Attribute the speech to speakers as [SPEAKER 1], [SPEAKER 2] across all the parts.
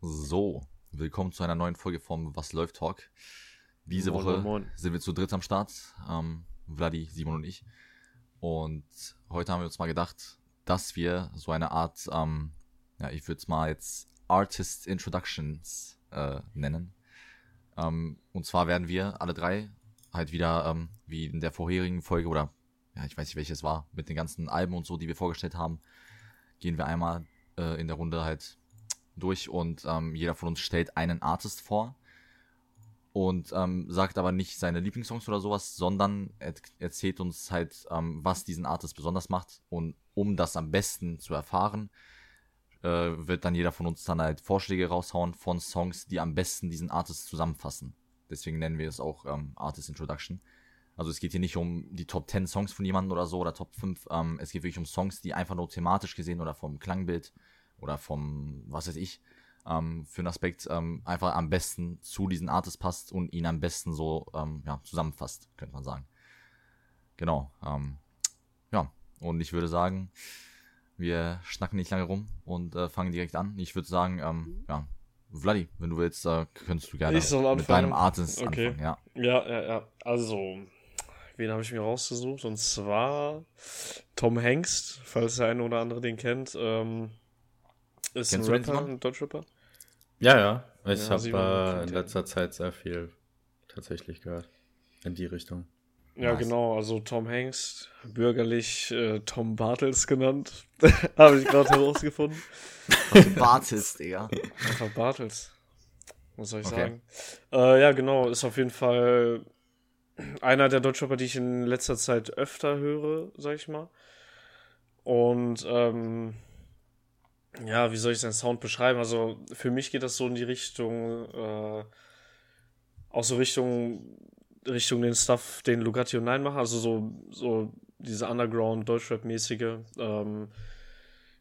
[SPEAKER 1] So, willkommen zu einer neuen Folge vom Was läuft Talk. Diese
[SPEAKER 2] Moin,
[SPEAKER 1] Woche
[SPEAKER 2] moin,
[SPEAKER 1] sind wir zu dritt am Start. Ähm, Vladi, Simon und ich. Und heute haben wir uns mal gedacht, dass wir so eine Art, ähm, ja, ich würde es mal jetzt Artist Introductions äh, nennen. Ähm, und zwar werden wir alle drei halt wieder, ähm, wie in der vorherigen Folge oder ja, ich weiß nicht welches war, mit den ganzen Alben und so, die wir vorgestellt haben, gehen wir einmal äh, in der Runde halt durch und ähm, jeder von uns stellt einen Artist vor und ähm, sagt aber nicht seine Lieblingssongs oder sowas, sondern er erzählt uns halt, ähm, was diesen Artist besonders macht und um das am besten zu erfahren, äh, wird dann jeder von uns dann halt Vorschläge raushauen von Songs, die am besten diesen Artist zusammenfassen. Deswegen nennen wir es auch ähm, Artist Introduction. Also es geht hier nicht um die Top 10 Songs von jemandem oder so oder Top 5. Ähm, es geht wirklich um Songs, die einfach nur thematisch gesehen oder vom Klangbild oder vom, was weiß ich, ähm, für einen Aspekt ähm, einfach am besten zu diesen Artist passt und ihn am besten so ähm, ja, zusammenfasst, könnte man sagen. Genau. Ähm, ja, und ich würde sagen, wir schnacken nicht lange rum und äh, fangen direkt an. Ich würde sagen, ähm, ja, Vladi, wenn du willst, äh, könntest du gerne mit deinem Artist
[SPEAKER 2] Okay.
[SPEAKER 1] anfangen. Ja.
[SPEAKER 2] Ja, ja, ja. Also, wen habe ich mir rausgesucht? Und zwar Tom Hengst, falls der eine oder andere den kennt. Ähm, ist
[SPEAKER 1] Kennst du
[SPEAKER 2] ein
[SPEAKER 1] den,
[SPEAKER 2] Rapper, ein Deutschrapper.
[SPEAKER 3] Ja, ja. Ich
[SPEAKER 2] Ja,
[SPEAKER 3] habe äh, in letzter Zeit sehr viel tatsächlich gehört. In die Richtung.
[SPEAKER 2] Ja,
[SPEAKER 1] Nice.
[SPEAKER 2] genau. Also Tom Hengst, bürgerlich äh, Tom Bartels genannt. habe ich gerade herausgefunden.
[SPEAKER 1] Was du wartest, Digga.
[SPEAKER 2] Einfach Bartels. Was soll ich
[SPEAKER 1] Okay.
[SPEAKER 2] sagen? Äh, ja, genau. Ist auf jeden Fall einer der Deutschrapper, die ich in letzter Zeit öfter höre, sag ich mal. Und ähm, ja, wie soll ich seinen Sound beschreiben? Also für mich geht das so in die Richtung, äh, auch so Richtung, Richtung den Stuff, den Lugatti und Nein machen. Also so, so diese Underground-Deutschrap-mäßige. Ähm,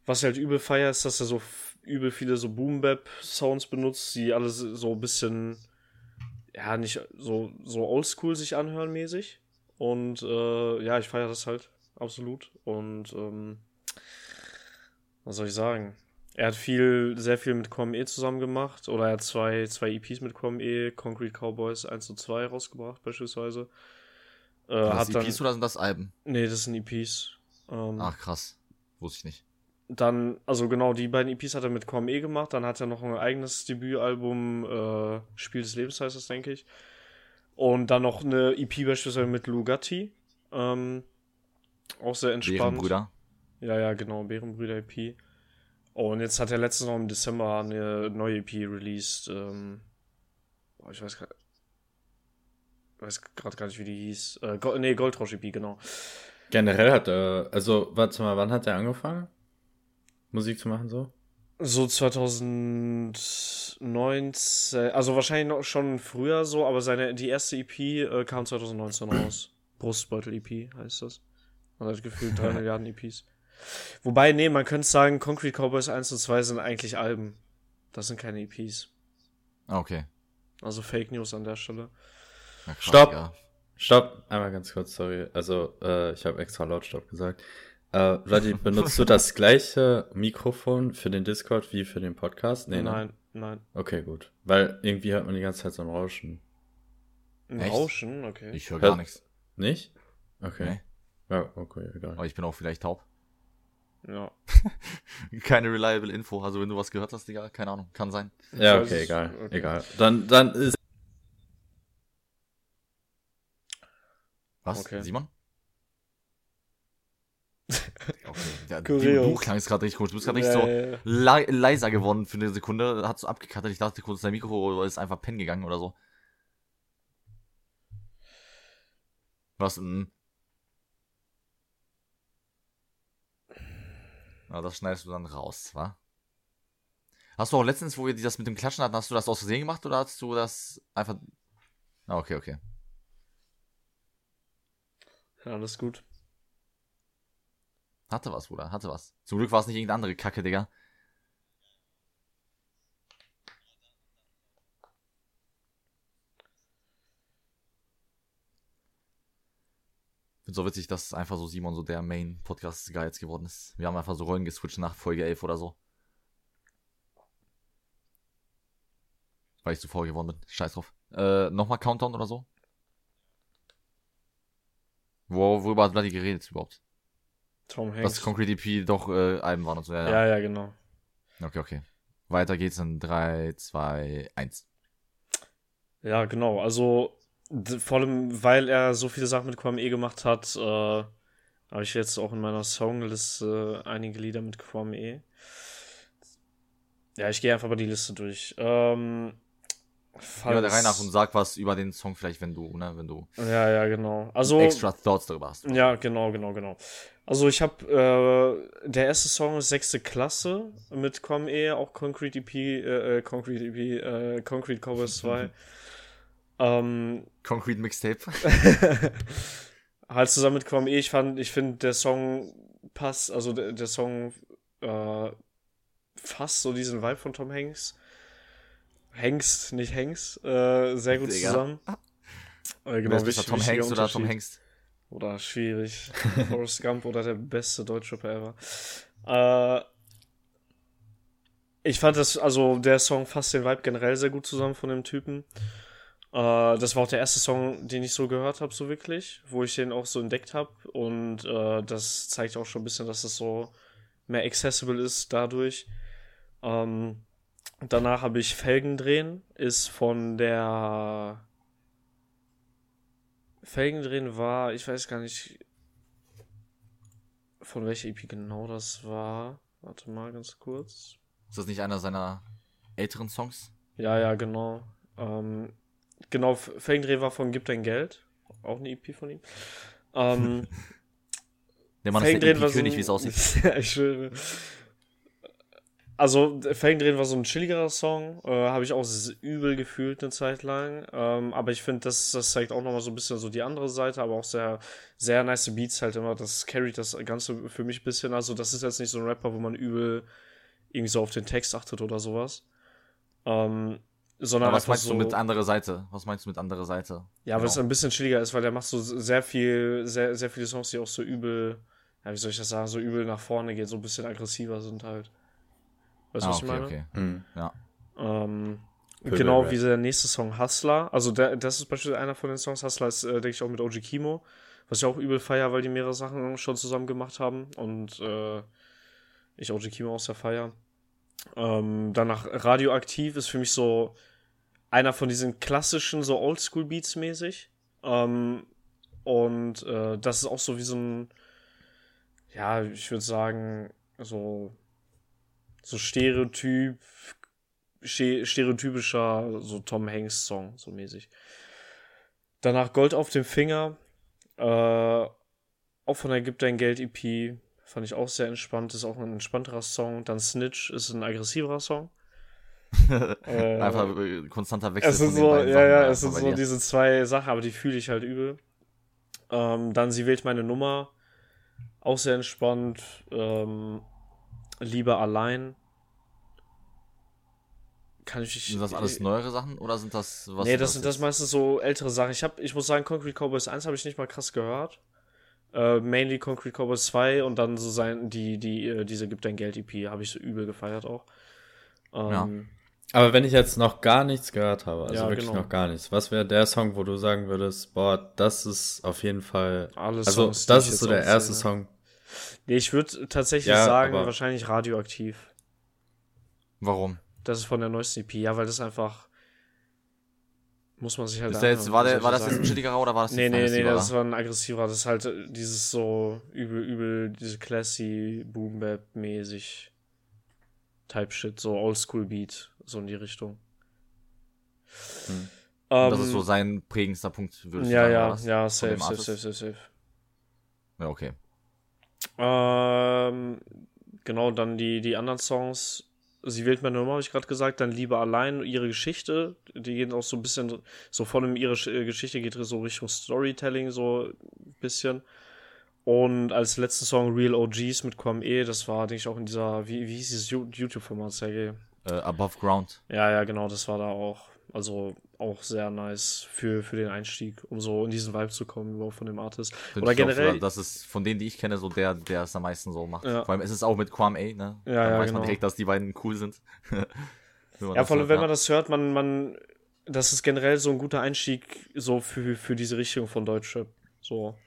[SPEAKER 2] was ich halt übel feier, ist, dass er so übel viele so Boom-Bap-Sounds benutzt, die alle so so ein bisschen, ja, nicht so, so oldschool sich anhören mäßig. Und äh, ja, ich feiere das halt absolut. Und ähm, was soll ich sagen? Er hat viel, sehr viel mit QME zusammen gemacht. Oder er hat zwei, zwei EPs mit QME, Concrete Cowboys 1 und 2 rausgebracht, beispielsweise. Äh,
[SPEAKER 1] Das
[SPEAKER 2] hat dann.
[SPEAKER 1] EPs oder sind das Alben?
[SPEAKER 2] Nee, das sind EPs. Ähm,
[SPEAKER 1] Ach, krass. Wusste ich nicht.
[SPEAKER 2] dann, also genau, die beiden EPs hat er mit QME gemacht. Dann hat er noch ein eigenes Debütalbum, äh, Spiel des Lebens heißt das, denke ich. Und dann noch eine EP beispielsweise mit Lugatti. Ähm, auch sehr entspannt.
[SPEAKER 1] Bärenbrüder.
[SPEAKER 2] Ja, ja, genau, Bärenbrüder EP. Und jetzt hat er letztens noch im Dezember eine neue EP released. Ähm, ich weiß gerade weiß gerade gar nicht, wie die hieß. Äh, Go nee, Goldrausch EP, genau.
[SPEAKER 3] Generell hat er, also, warte mal, wann hat er angefangen? Musik zu machen so?
[SPEAKER 2] So 2019, also wahrscheinlich noch schon früher so, aber seine die erste EP äh, kam 2019 raus. Brustbeutel EP heißt das. Man hat gefühlt 3 Milliarden EPs. Wobei, nee, man könnte sagen, Concrete Cowboys 1 und 2 sind eigentlich Alben. Das sind keine EPs.
[SPEAKER 1] Ah, okay.
[SPEAKER 2] Also Fake News an der Stelle.
[SPEAKER 1] Ja, krass,
[SPEAKER 3] Stopp.
[SPEAKER 1] Digga.
[SPEAKER 3] Stopp, einmal ganz kurz, sorry. Also, äh, ich habe extra laut Stopp gesagt. Äh, Vladi, benutzt du das gleiche Mikrofon für den Discord wie für den Podcast? Nee, ne?
[SPEAKER 2] nein, nein.
[SPEAKER 3] Okay, gut. Weil irgendwie hört man die ganze Zeit so ein Rauschen.
[SPEAKER 2] Ein
[SPEAKER 1] Echt?
[SPEAKER 2] Rauschen, okay.
[SPEAKER 1] Ich höre gar nichts.
[SPEAKER 3] Nicht? Okay.
[SPEAKER 1] Nee.
[SPEAKER 3] Ja, okay, egal.
[SPEAKER 1] Aber ich bin auch vielleicht taub.
[SPEAKER 2] Ja.
[SPEAKER 1] Keine reliable Info. Also wenn du was gehört hast, Digga, keine Ahnung. Kann sein.
[SPEAKER 3] Ja, okay, egal.
[SPEAKER 2] okay.
[SPEAKER 3] Egal. Dann, dann ist.
[SPEAKER 1] Was?
[SPEAKER 2] Okay.
[SPEAKER 1] Simon? okay. Ja, du, klangst gerade richtig komisch. Du bist gerade
[SPEAKER 2] Ja,
[SPEAKER 1] richtig so
[SPEAKER 2] ja, ja.
[SPEAKER 1] le leiser geworden für eine Sekunde. Hat so abgekattet. Ich dachte kurz, dein Mikro ist einfach pennen gegangen oder so. Was? Mm. Na, das schneidest du dann raus, wa? Hast du auch letztens, wo wir das mit dem Klatschen hatten, hast du das aus Versehen gemacht oder hast du das einfach. Ah, okay, okay.
[SPEAKER 2] Ja, alles gut.
[SPEAKER 1] Hatte was, Bruder, hatte was. Zum Glück war es nicht irgendeine andere Kacke, Digga. Finde so witzig, dass einfach so Simon so der Main-Podcast-Guy jetzt geworden ist. Wir haben einfach so Rollen geswitcht nach Folge 11 oder so. weil ich zu faul geworden bin. Scheiß drauf. Äh, nochmal Countdown oder so? Wo, worüber hat Vladi geredet überhaupt?
[SPEAKER 2] Tom Hanks.
[SPEAKER 1] Dass Concrete EP doch äh, Alben waren und so. Ja,
[SPEAKER 2] ja, ja, genau.
[SPEAKER 1] Okay, okay. Weiter geht's in 3, 2, 1.
[SPEAKER 2] Ja, genau. Also, vor allem, weil er so viele Sachen mit Kwame gemacht hat, äh, habe ich jetzt auch in meiner Songliste einige Lieder mit Kwame. Ja, ich gehe einfach mal die Liste durch. Ähm,
[SPEAKER 1] Ja, der
[SPEAKER 2] falls-
[SPEAKER 1] Reihe nach und sag was über den Song vielleicht, wenn du, ne, wenn du
[SPEAKER 2] Ja, ja, genau. Also,
[SPEAKER 1] extra Thoughts darüber hast.
[SPEAKER 2] Ja, genau, genau, genau. Also ich habe äh, der erste Song ist sechste Klasse mit Kwame, auch Concrete EP, äh, äh, Concrete EP, äh, Concrete Cowboys 2. ähm,
[SPEAKER 1] Concrete Mixtape.
[SPEAKER 2] halt zusammen mit Kwame, ich fand, ich finde der Song passt, also der, der Song äh, fasst so diesen Vibe von Tom Hanks. Hengst, nicht Hanks, äh, sehr gut
[SPEAKER 1] Digga.
[SPEAKER 2] zusammen. Äh,
[SPEAKER 1] Wer
[SPEAKER 2] genau, wichtig-
[SPEAKER 1] Tom Hanks oder Tom. Hanks?
[SPEAKER 2] Oder schwierig. Forrest Gump oder der beste Deutschrapper ever. Äh, ich fand das, also der Song fasst den Vibe generell sehr gut zusammen von dem Typen. Äh, das war auch der erste Song, den ich so gehört habe, so wirklich, wo ich den auch so entdeckt habe. Und äh, das zeigt auch schon ein bisschen, dass es so mehr accessible ist dadurch. Ähm, danach habe ich Felgen drehen, ist von der Felgen drehen war, ich weiß gar nicht, von welcher EP genau das war. Warte mal ganz kurz.
[SPEAKER 1] Ist das nicht einer seiner älteren Songs?
[SPEAKER 2] Ja, ja, genau. Ähm, genau, F- Felgendreh war von Gib dein Geld. Auch eine EP von ihm. Ähm,
[SPEAKER 1] Der Mann ist der
[SPEAKER 2] Felgendrehen war so
[SPEAKER 1] EP-König,
[SPEAKER 2] ein-
[SPEAKER 1] wie es aussieht.
[SPEAKER 2] ja, ich schwöre. Also, Felgendrehen war so ein chilligerer Song. Äh, Habe ich auch übel gefühlt eine Zeit lang. Ähm, aber ich finde, das, das zeigt auch nochmal so ein bisschen so die andere Seite, aber auch sehr, sehr nice Beats halt immer. Das carryt das Ganze für mich ein bisschen. Also, das ist jetzt nicht so ein Rapper, wo man übel irgendwie so auf den Text achtet oder sowas. Ähm, sondern
[SPEAKER 1] Aber was meinst
[SPEAKER 2] so,
[SPEAKER 1] du mit anderer Seite? Was meinst du mit anderer Seite?
[SPEAKER 2] ja, weil es
[SPEAKER 1] Genau.
[SPEAKER 2] ein bisschen chilliger ist, weil der macht so sehr viel, sehr, sehr viele Songs, die auch so übel, ja, wie soll ich das sagen, so übel nach vorne gehen, so ein bisschen aggressiver sind halt. Weißt du,
[SPEAKER 1] Ah,
[SPEAKER 2] was ich
[SPEAKER 1] okay,
[SPEAKER 2] meine?
[SPEAKER 1] okay.
[SPEAKER 3] Hm.
[SPEAKER 1] Ja.
[SPEAKER 2] Ähm, genau
[SPEAKER 3] Rap.
[SPEAKER 2] wie der nächste Song Hustler. Also der, das ist beispielsweise einer von den Songs. Hustler ist, äh, denke ich, auch mit OG Kimo. Was ich auch übel feier, weil die mehrere Sachen schon zusammen gemacht haben. Und äh, ich OG Kimo aus der Feier. Ähm, danach Radioaktiv ist für mich so einer von diesen klassischen, so Oldschool-Beats mäßig. Ähm, und äh, das ist auch so wie so ein, ja, ich würde sagen, so, so Stereotyp, ste stereotypischer, so Tom Hanks-Song, so mäßig. Danach Gold auf dem Finger, äh, auch von der Gib dein Geld EP, fand ich auch sehr entspannt, ist auch ein entspannterer Song. Dann Snitch ist ein aggressiverer Song. Äh,
[SPEAKER 1] Einfach äh, konstanter Wechsel.
[SPEAKER 2] es sind so, ja, ja, es sind so diese zwei Sachen, aber die fühle ich halt übel. Ähm, dann sie wählt meine Nummer, auch sehr entspannt. Ähm, Lieber allein. Kann ich
[SPEAKER 1] Sind das alles neuere Sachen oder sind das was?
[SPEAKER 2] nee,
[SPEAKER 1] ist
[SPEAKER 2] das sind das meistens so ältere Sachen. Ich hab, ich muss sagen, Concrete Cowboys 1 habe ich nicht mal krass gehört. Äh, mainly Concrete Cowboys 2 und dann so sein, die, die, äh, diese Gib dein Geld EP habe ich so übel gefeiert auch. Ähm,
[SPEAKER 3] Aber wenn ich jetzt noch gar nichts gehört habe, also
[SPEAKER 2] Ja,
[SPEAKER 3] wirklich
[SPEAKER 2] genau.
[SPEAKER 3] noch gar nichts, was wäre der Song, wo du sagen würdest, boah, das ist auf jeden Fall.
[SPEAKER 2] Alle
[SPEAKER 3] Also,
[SPEAKER 2] Songs,
[SPEAKER 3] das ist so der erste
[SPEAKER 2] aufzähle.
[SPEAKER 3] Song.
[SPEAKER 2] Nee, ich würde tatsächlich
[SPEAKER 3] Ja,
[SPEAKER 2] sagen, wahrscheinlich radioaktiv.
[SPEAKER 1] Warum?
[SPEAKER 2] Das ist von der neuesten EP, ja, weil das einfach. Muss man sich halt
[SPEAKER 1] Ist der jetzt, war, der,
[SPEAKER 2] soll
[SPEAKER 1] war das jetzt ein
[SPEAKER 2] sagen?
[SPEAKER 1] chilligerer oder war das
[SPEAKER 2] Nee, nee, nee,
[SPEAKER 1] aggressiverer?
[SPEAKER 2] das war ein aggressiver. Das ist halt dieses so übel, übel, diese classy, boom bap mäßig Type Shit, so Oldschool Beat, so in die Richtung.
[SPEAKER 3] Hm.
[SPEAKER 2] Ähm,
[SPEAKER 1] das ist so sein prägendster Punkt, würde ich
[SPEAKER 2] ja,
[SPEAKER 1] sagen.
[SPEAKER 2] ja, ja,
[SPEAKER 1] Von
[SPEAKER 2] safe, safe, safe, safe, safe.
[SPEAKER 1] Ja, okay.
[SPEAKER 2] Ähm, genau, dann die, die anderen Songs. Sie wählt meine Nummer, habe ich gerade gesagt. Dann Liebe allein, ihre Geschichte. Die gehen auch so ein bisschen, so von dem, ihre äh, Geschichte geht so Richtung Storytelling, so ein bisschen. Und als letzten Song Real OGs mit Quam E, das war, denke ich, auch in dieser, wie, wie hieß dieses YouTube-Format, Sergej?
[SPEAKER 1] Äh, Above Ground.
[SPEAKER 2] Ja, ja, genau, das war da auch. Also auch sehr nice für, für den Einstieg, um so in diesen Vibe zu kommen, überhaupt von dem Artist.
[SPEAKER 1] Find
[SPEAKER 2] Oder
[SPEAKER 1] auch
[SPEAKER 2] generell-
[SPEAKER 1] So, das ist von denen, die ich kenne, so der, der es am meisten so macht.
[SPEAKER 2] Ja.
[SPEAKER 1] Vor allem ist es auch mit Quam A, ne?
[SPEAKER 2] Ja,
[SPEAKER 1] Dann
[SPEAKER 2] ja,
[SPEAKER 1] weiß
[SPEAKER 2] genau.
[SPEAKER 1] man direkt, dass die beiden cool sind.
[SPEAKER 2] ja, vor allem, wenn man das hört, man, man, das ist generell so ein guter Einstieg so für, für diese Richtung von Deutschrap. So,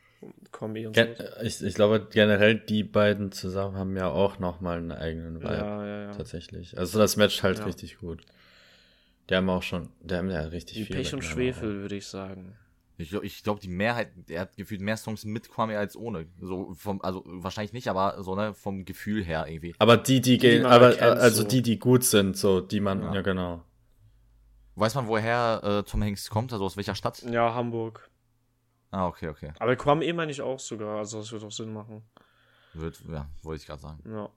[SPEAKER 2] Kombi und
[SPEAKER 3] Gen so. Ich, ich glaube, generell die beiden zusammen haben ja auch nochmal einen eigenen Vibe.
[SPEAKER 2] Ja, ja, ja.
[SPEAKER 3] Tatsächlich. Also das matcht halt
[SPEAKER 2] Ja.
[SPEAKER 3] richtig gut. Die haben auch schon, die haben ja richtig
[SPEAKER 2] Wie
[SPEAKER 3] viel.
[SPEAKER 2] Pech und Schwefel, würde ich sagen.
[SPEAKER 1] Ich glaube, ich glaub, die Mehrheit, er hat gefühlt mehr Songs mit Kwame als ohne. So vom, also wahrscheinlich nicht, aber so, ne, vom Gefühl her irgendwie.
[SPEAKER 3] Aber die, die
[SPEAKER 2] Die
[SPEAKER 3] gehen, aber
[SPEAKER 2] erkennt,
[SPEAKER 3] also
[SPEAKER 2] so.
[SPEAKER 3] die, die gut sind, so, die man,
[SPEAKER 1] Ja.
[SPEAKER 3] ja, genau.
[SPEAKER 1] Weiß man, woher äh, Tom Hanks kommt, also aus welcher Stadt?
[SPEAKER 2] Ja, Hamburg.
[SPEAKER 1] Ah, okay, okay.
[SPEAKER 2] Aber Quam eh meine ich auch sogar, also das wird auch Sinn machen.
[SPEAKER 1] Wird, ja, wollte ich gerade sagen.
[SPEAKER 2] Ja.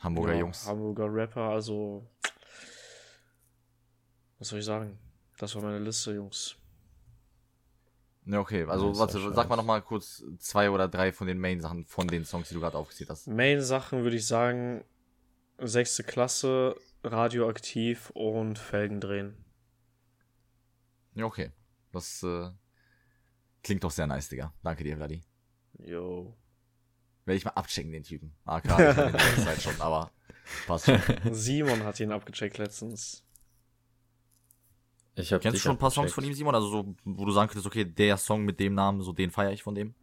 [SPEAKER 1] Hamburger
[SPEAKER 2] ja,
[SPEAKER 1] Jungs.
[SPEAKER 2] Hamburger Rapper, also. Was soll ich sagen? Das war meine Liste, Jungs.
[SPEAKER 1] Ja, okay. Also, warte, sag mal
[SPEAKER 3] scheiße.
[SPEAKER 1] noch mal kurz zwei oder drei von den Main-Sachen von den Songs, die du gerade aufgezählt hast.
[SPEAKER 2] Main-Sachen würde ich sagen: sechste Klasse, radioaktiv und Felgen drehen.
[SPEAKER 1] Ja, okay. Das äh, klingt doch sehr nice, Digga. Danke dir, Vladi.
[SPEAKER 2] Yo.
[SPEAKER 1] Werde ich mal abchecken, den Typen. Ah, klar, ich die ganze Zeit schon, aber passt schon.
[SPEAKER 2] Simon hat ihn abgecheckt letztens.
[SPEAKER 3] Ich hab
[SPEAKER 1] Kennst du schon ein paar Songs von ihm, Simon? Also so, wo du sagen könntest, okay, der Song mit dem Namen, so den feiere ich von dem.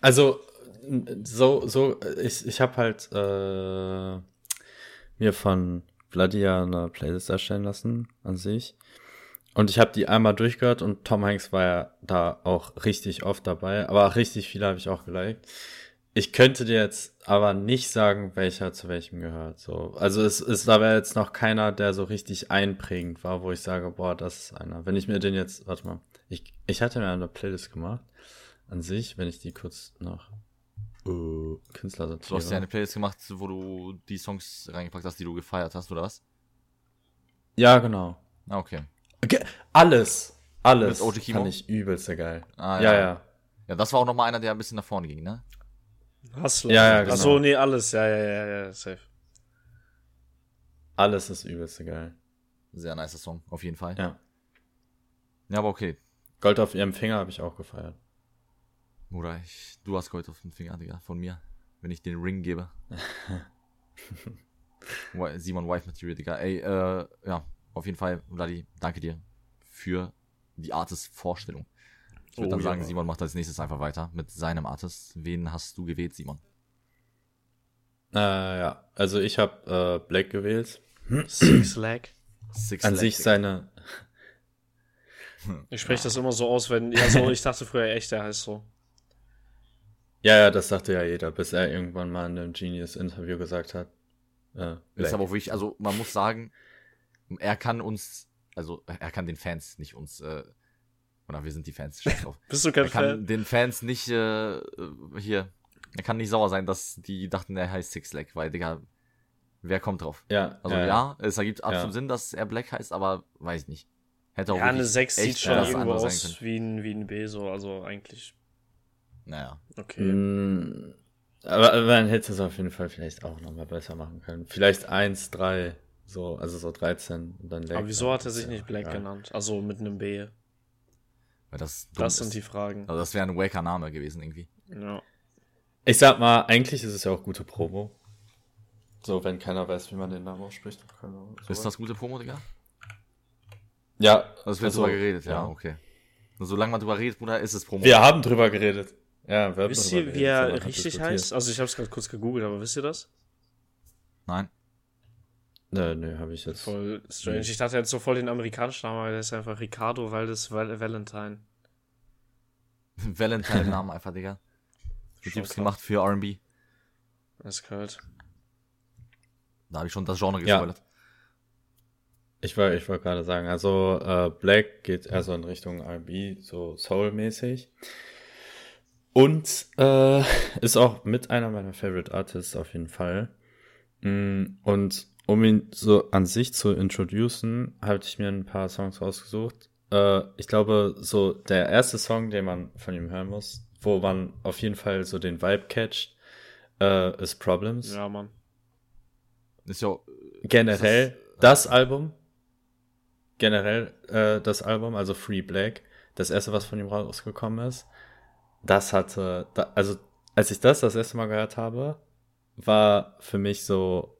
[SPEAKER 3] Also, so, so, ich, ich habe halt äh, mir von Vladia eine Playlist erstellen lassen an sich. Und ich habe die einmal durchgehört und Tom Hanks war ja da auch richtig oft dabei, aber auch richtig viele habe ich auch geliked. Ich könnte dir jetzt aber nicht sagen, welcher zu welchem gehört. So, also es ist da wäre jetzt noch keiner, der so richtig einprägend war, wo ich sage, boah, das ist einer. Wenn ich mir den jetzt, warte mal, ich, ich hatte mir eine Playlist gemacht an sich, wenn ich die kurz nach äh, Künstler
[SPEAKER 1] Du hast ja
[SPEAKER 3] sortiere.
[SPEAKER 1] eine Playlist gemacht, wo du die Songs reingepackt hast, die du gefeiert hast, oder was?
[SPEAKER 3] Ja, genau.
[SPEAKER 1] Ah, okay.
[SPEAKER 3] Ge alles, alles
[SPEAKER 1] Mit OG Kimo?
[SPEAKER 3] fand ich übelst geil.
[SPEAKER 1] Ah,
[SPEAKER 3] ja,
[SPEAKER 1] ja.
[SPEAKER 3] ja.
[SPEAKER 1] Ja, das war auch nochmal einer, der ein bisschen nach vorne ging, ne?
[SPEAKER 2] Hustler.
[SPEAKER 3] Ja, ja, genau.
[SPEAKER 2] Achso, nee, alles. Ja, ja, ja, ja, safe.
[SPEAKER 3] Alles ist übelst geil.
[SPEAKER 1] Sehr nicer Song, auf jeden Fall.
[SPEAKER 3] Ja.
[SPEAKER 1] Ja, aber okay.
[SPEAKER 3] Gold auf ihrem Finger habe ich auch gefeiert.
[SPEAKER 1] Bruder, ich, du hast Gold auf den Finger, Digga, von mir. Wenn ich den Ring gebe. Simon Wife Material, Digga. Ey, äh, ja, auf jeden Fall, Vladi, danke dir für die Artist-Vorstellung. Ich würde
[SPEAKER 2] Oh,
[SPEAKER 1] dann sagen,
[SPEAKER 2] ja.
[SPEAKER 1] Simon macht als nächstes einfach weiter mit seinem Artist. Wen hast du gewählt, Simon?
[SPEAKER 3] Äh, ja, also ich habe äh, Black gewählt.
[SPEAKER 2] Six Lag.
[SPEAKER 1] Six
[SPEAKER 3] An
[SPEAKER 1] Leg,
[SPEAKER 3] sich seine,
[SPEAKER 2] Ich spreche das immer so aus, wenn. Ja, so, ich dachte früher echt, der heißt so.
[SPEAKER 3] ja, ja, das sagte ja jeder, bis er irgendwann mal in einem Genius-Interview gesagt hat. Äh,
[SPEAKER 1] Ist aber auch wirklich, also man muss sagen, er kann uns, also er kann den Fans, nicht uns, äh, oder wir sind die Fans.
[SPEAKER 2] Bist du kein
[SPEAKER 1] Er kann
[SPEAKER 2] Fan?
[SPEAKER 1] den Fans nicht, äh, hier, er kann nicht sauer sein, dass die dachten, er heißt Six Leg, weil, Digga, wer kommt drauf?
[SPEAKER 3] ja,
[SPEAKER 1] Also ja, es ergibt absolut
[SPEAKER 3] Ja.
[SPEAKER 1] Sinn, dass er Black heißt, aber weiß ich nicht. Hätte auch
[SPEAKER 2] Ja, eine
[SPEAKER 1] wirklich
[SPEAKER 2] 6
[SPEAKER 1] echt
[SPEAKER 2] sieht schon irgendwo aus wie ein, wie ein B, so, also eigentlich.
[SPEAKER 1] Naja.
[SPEAKER 2] Okay.
[SPEAKER 3] Mm, Aber, aber man hätte es auf jeden Fall vielleicht auch nochmal besser machen können. Vielleicht 1, 3, so, also so 13 und dann Black.
[SPEAKER 2] Aber wieso hat er sich nicht
[SPEAKER 3] ja
[SPEAKER 2] Black genannt? Also mit einem B.
[SPEAKER 1] Weil das dumm
[SPEAKER 2] Das
[SPEAKER 1] ist.
[SPEAKER 2] sind die Fragen.
[SPEAKER 1] Also das wäre ein waker Name gewesen irgendwie.
[SPEAKER 2] Ja.
[SPEAKER 3] Ich sag mal, eigentlich ist es ja auch gute Promo. So, wenn keiner weiß, wie man den Namen ausspricht. dann können wir
[SPEAKER 1] Ist das gute Promo, Digga?
[SPEAKER 3] Ja.
[SPEAKER 1] Also wir haben
[SPEAKER 3] also,
[SPEAKER 1] drüber geredet, ja, okay. Nur solange man drüber redet, Bruder, ist es Promo.
[SPEAKER 3] Wir haben drüber geredet. Ja, wir haben
[SPEAKER 2] Wisst ihr, wie
[SPEAKER 3] so,
[SPEAKER 2] er richtig heißt? Also ich habe es gerade kurz gegoogelt, aber wisst ihr das?
[SPEAKER 1] Nein.
[SPEAKER 3] Nö, nö, habe ich jetzt.
[SPEAKER 2] Voll strange.
[SPEAKER 3] Nee.
[SPEAKER 2] Ich dachte jetzt so voll den amerikanischen Namen, aber der ist einfach Ricardo Valdes Val Valentine.
[SPEAKER 1] Valentine-Namen einfach, Digga. Tipps
[SPEAKER 2] krass.
[SPEAKER 1] gemacht für R&B.
[SPEAKER 2] Das ist kalt.
[SPEAKER 1] Da habe ich schon das Genre
[SPEAKER 3] Ja.
[SPEAKER 1] gespoilert.
[SPEAKER 3] Ich wollte ich wollte gerade sagen, also äh, Black geht eher so in Richtung R&B, so Soul-mäßig. Und äh, ist auch mit einer meiner Favorite Artists auf jeden Fall. Mm, Und um ihn so an sich zu introducen, habe ich mir ein paar Songs rausgesucht. Äh, ich glaube, so der erste Song, den man von ihm hören muss, wo man auf jeden Fall so den Vibe catcht, äh, ist Problems.
[SPEAKER 2] Ja, Mann.
[SPEAKER 1] Ist ja,
[SPEAKER 3] generell
[SPEAKER 1] Ist
[SPEAKER 3] das, Album, generell äh, das Album, also Free Black, das erste, was von ihm rausgekommen ist, das hatte, da, also als ich das das erste Mal gehört habe, war für mich so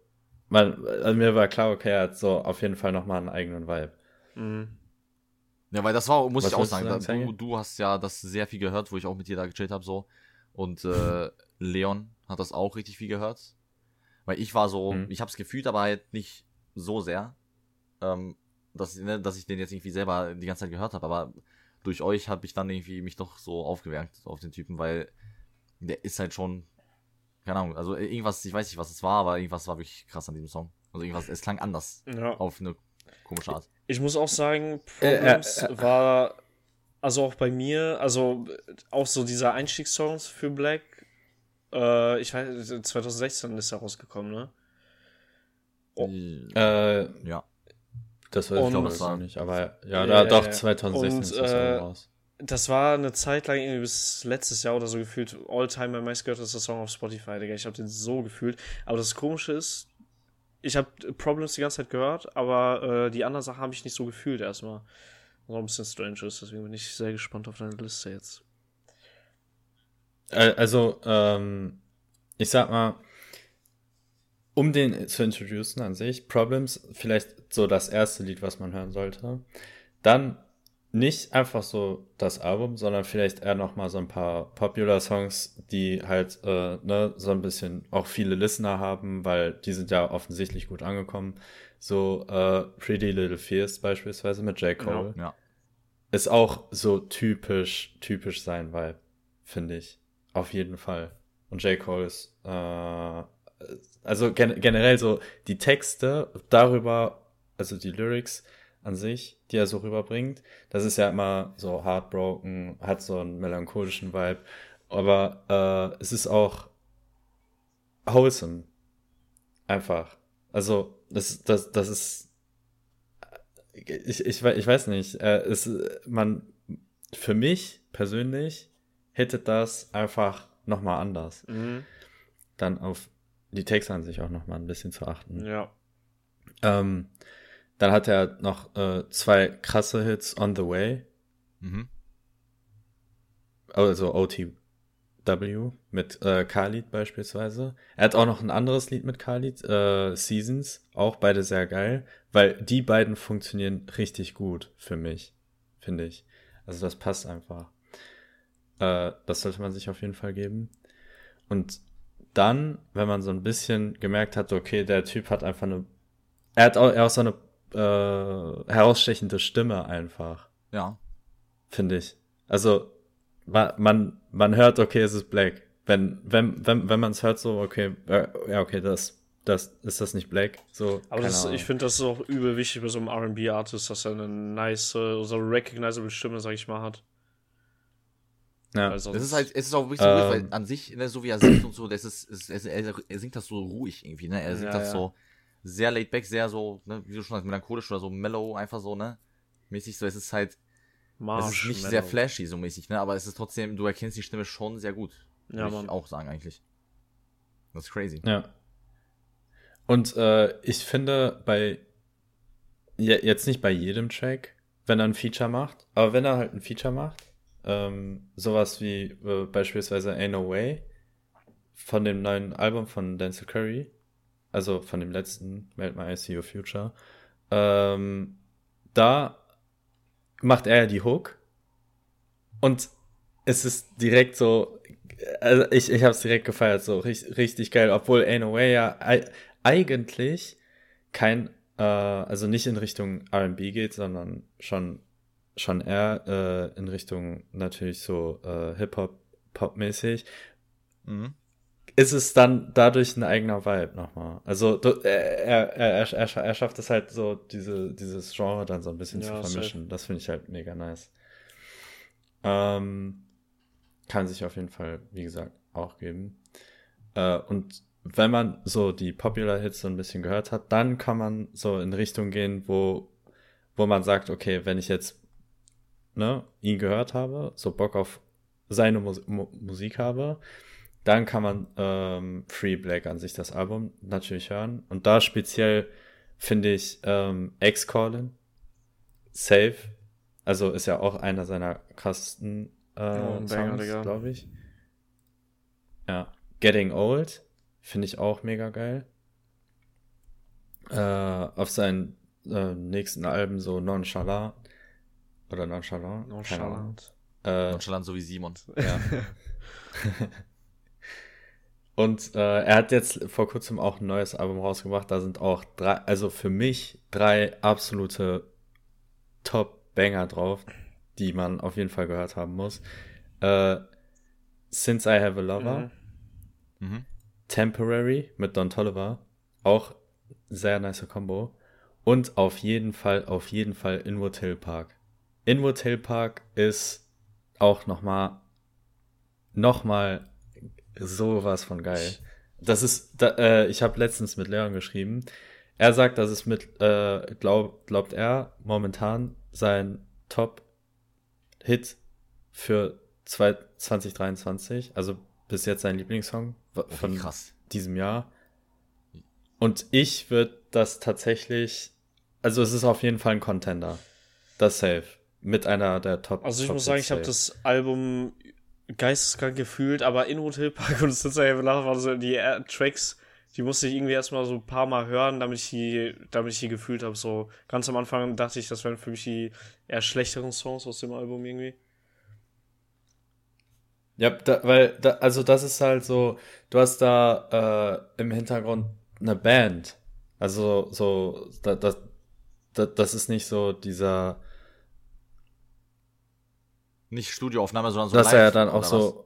[SPEAKER 3] man, also mir war klar, okay, er hat so auf jeden Fall nochmal einen eigenen Vibe.
[SPEAKER 2] Mhm.
[SPEAKER 1] Ja, weil das war, muss
[SPEAKER 3] Was
[SPEAKER 1] ich auch
[SPEAKER 3] willst du
[SPEAKER 1] sagen,
[SPEAKER 3] sagen,
[SPEAKER 1] du, du hast ja das sehr viel gehört, wo ich auch mit dir da gechillt habe, so. Und äh, Leon hat das auch richtig viel gehört. Weil ich war so,
[SPEAKER 3] Mhm.
[SPEAKER 1] ich hab's gefühlt, aber halt nicht so sehr. Ähm, dass, ne, dass ich den jetzt irgendwie selber die ganze Zeit gehört habe, aber durch euch habe ich dann irgendwie mich doch so aufgewärmt auf den Typen, weil der ist halt schon, keine Ahnung, also irgendwas, ich weiß nicht, was es war, aber irgendwas war wirklich krass an diesem Song. Also irgendwas, es klang anders
[SPEAKER 2] Ja.
[SPEAKER 1] auf eine komische Art.
[SPEAKER 2] Ich muss auch sagen,
[SPEAKER 3] Äh, äh,
[SPEAKER 2] Problems
[SPEAKER 3] äh.
[SPEAKER 2] war, also auch bei mir, also auch so dieser Einstiegssongs für Black, äh, ich weiß, 2016 ist er rausgekommen, ne? Oh.
[SPEAKER 3] Äh,
[SPEAKER 1] Ja.
[SPEAKER 3] das weiß
[SPEAKER 2] Und-
[SPEAKER 3] ich glaube
[SPEAKER 1] war-
[SPEAKER 3] nicht, aber ja,
[SPEAKER 2] Ja,
[SPEAKER 3] da, doch,
[SPEAKER 2] ja.
[SPEAKER 3] 2016
[SPEAKER 2] Und,
[SPEAKER 3] ist das
[SPEAKER 2] äh,
[SPEAKER 3] Album raus.
[SPEAKER 2] Das war eine Zeit lang, irgendwie bis letztes Jahr oder so gefühlt, All-Time mein meistgehörtester Song auf Spotify, Digga. Ich habe den so gefühlt. Aber das Komische ist, ich habe Problems die ganze Zeit gehört, aber äh, die anderen Sachen habe ich nicht so gefühlt erstmal. Was auch ein bisschen strange ist, deswegen bin ich sehr gespannt auf deine Liste jetzt.
[SPEAKER 3] Also, ähm, ich sag mal, um den zu introducen an sich, Problems, vielleicht so das erste Lied, was man hören sollte. Dann nicht einfach so das Album, sondern vielleicht eher noch mal so ein paar Popular Songs, die halt äh, ne, so ein bisschen auch viele Listener haben, weil die sind ja offensichtlich gut angekommen. So äh, Pretty Little Fears beispielsweise mit J. Cole
[SPEAKER 1] Ja.
[SPEAKER 3] ist auch so typisch, typisch sein Vibe, finde ich. Auf jeden Fall. Und J. Cole ist, äh, also gen generell so die Texte darüber, also die Lyrics an sich, die er so rüberbringt, das ist ja immer so heartbroken, hat so einen melancholischen Vibe, aber äh, es ist auch wholesome. Einfach. Also, das, das, das ist ich, ich, ich weiß nicht, äh, es, man, für mich persönlich hätte das einfach nochmal anders.
[SPEAKER 2] Mhm.
[SPEAKER 3] Dann auf die Texte an sich auch nochmal ein bisschen zu achten.
[SPEAKER 2] Ja.
[SPEAKER 3] Ähm, dann hat er noch äh, zwei krasse Hits on the way,
[SPEAKER 1] Mhm.
[SPEAKER 3] also OTW mit äh, Khalid beispielsweise. Er hat auch noch ein anderes Lied mit Khalid, äh, Seasons, auch beide sehr geil, weil die beiden funktionieren richtig gut für mich, finde ich. Also das passt einfach. Äh, das sollte man sich auf jeden Fall geben. Und dann, wenn man so ein bisschen gemerkt hat, okay, der Typ hat einfach eine, er hat auch, er hat auch so eine äh, herausstechende Stimme einfach
[SPEAKER 1] Ja.
[SPEAKER 3] finde ich. Also ma- man man hört, okay, es ist Black. Wenn wenn wenn wenn man es hört, so okay, äh, ja okay, das das ist das nicht Black. So.
[SPEAKER 2] Aber das, ich finde, das ist auch übel wichtig bei so einem RB-Artist, dass er eine nice, so recognizable Stimme, sag ich mal, hat.
[SPEAKER 3] Ja.
[SPEAKER 2] Sonst-
[SPEAKER 1] Es ist halt, es ist auch wirklich so
[SPEAKER 3] Ähm.
[SPEAKER 1] weil an sich, ne, so wie er singt und so, das ist, es, er, er singt das so ruhig irgendwie, ne? Er singt
[SPEAKER 2] Ja,
[SPEAKER 1] das
[SPEAKER 2] ja.
[SPEAKER 1] so sehr laid back, sehr so, ne, wie du schon sagst, melancholisch oder so mellow, einfach so, ne? Mäßig so, es ist halt, es
[SPEAKER 2] Marsch,
[SPEAKER 1] ist nicht
[SPEAKER 2] Mellow.
[SPEAKER 1] sehr flashy, so mäßig, ne? Aber es ist trotzdem, du erkennst die Stimme schon sehr gut.
[SPEAKER 2] Ja,
[SPEAKER 1] Würde
[SPEAKER 2] Mann.
[SPEAKER 1] ich auch sagen, eigentlich. Das ist crazy.
[SPEAKER 3] Ja. Und äh, ich finde bei je- jetzt nicht bei jedem Track, wenn er ein Feature macht, aber wenn er halt ein Feature macht, ähm, sowas wie äh, beispielsweise Ain't No Way von dem neuen Album von Denzel Curry, also von dem letzten Melt My Your Future, ähm, da macht er die Hook und es ist direkt so, also ich, ich habe es direkt gefeiert, so richtig, richtig geil, obwohl Ain't ja ei- eigentlich kein, äh, also nicht in Richtung R&B geht, sondern schon, schon eher äh, in Richtung natürlich so äh, Hip-Hop, Pop-mäßig,
[SPEAKER 1] Mhm.
[SPEAKER 3] Ist es dann dadurch ein eigener Vibe nochmal. Also du, er, er, er, er, schafft es halt so, diese, dieses Genre dann so ein bisschen
[SPEAKER 2] Ja,
[SPEAKER 3] zu vermischen. Das finde ich halt mega nice. Ähm, kann sich auf jeden Fall, wie gesagt, auch geben. Äh, und wenn man so die Popular Hits so ein bisschen gehört hat, dann kann man so in Richtung gehen, wo, wo man sagt, okay, wenn ich jetzt ne, ihn gehört habe, so Bock auf seine Mus Mu Musik habe, dann kann man ähm, Free Black an sich das Album natürlich hören. Und da speziell finde ich ähm, X-Callin Safe. Also ist ja auch einer seiner krassesten äh,
[SPEAKER 2] Oh,
[SPEAKER 3] Songs, glaube ich. Ja. Getting Old finde ich auch mega geil. äh, auf seinen äh, nächsten Alben so Nonchalant oder Nonchalant,
[SPEAKER 2] Nonchalant.
[SPEAKER 3] Äh,
[SPEAKER 1] Nonchalant so wie Simon.
[SPEAKER 3] ja. Und äh, er hat jetzt vor kurzem auch ein neues Album rausgebracht. Da sind auch drei, also für mich drei absolute Top-Banger drauf, die man auf jeden Fall gehört haben muss. Äh, Since I Have a Lover,
[SPEAKER 2] Mhm.
[SPEAKER 1] Mhm.
[SPEAKER 3] Temporary mit Don Tolliver, auch sehr nice Combo. Und auf jeden Fall, auf jeden Fall Inwood Hill Park. Inwood Hill Park ist auch nochmal, nochmal sowas von geil. Das ist, da, äh, ich habe letztens mit Leon geschrieben. Er sagt, dass es mit, äh, glaub, glaubt er, momentan sein Top-Hit für zwei- 2023, also bis jetzt sein Lieblingssong
[SPEAKER 1] Okay,
[SPEAKER 3] von
[SPEAKER 1] krass.
[SPEAKER 3] diesem Jahr. Und ich würde das tatsächlich, also es ist auf jeden Fall ein Contender. Das safe. Mit einer der Top.
[SPEAKER 2] Also ich
[SPEAKER 3] Top
[SPEAKER 2] muss sagen, ich habe das Album geisteskrank gefühlt, aber Inwood Hill Park und a Love waren so die äh, Tracks, die musste ich irgendwie erstmal so ein paar Mal hören, damit ich die, damit ich die gefühlt habe. So ganz am Anfang dachte ich, das wären für mich die eher schlechteren Songs aus dem Album irgendwie.
[SPEAKER 3] Ja, da, weil, da, also das ist halt so, du hast da äh, im Hintergrund eine Band. Also so, da, das, da, das ist nicht so dieser,
[SPEAKER 1] Nicht Studioaufnahme, sondern so
[SPEAKER 3] dass er ja
[SPEAKER 1] live,
[SPEAKER 3] dann auch so.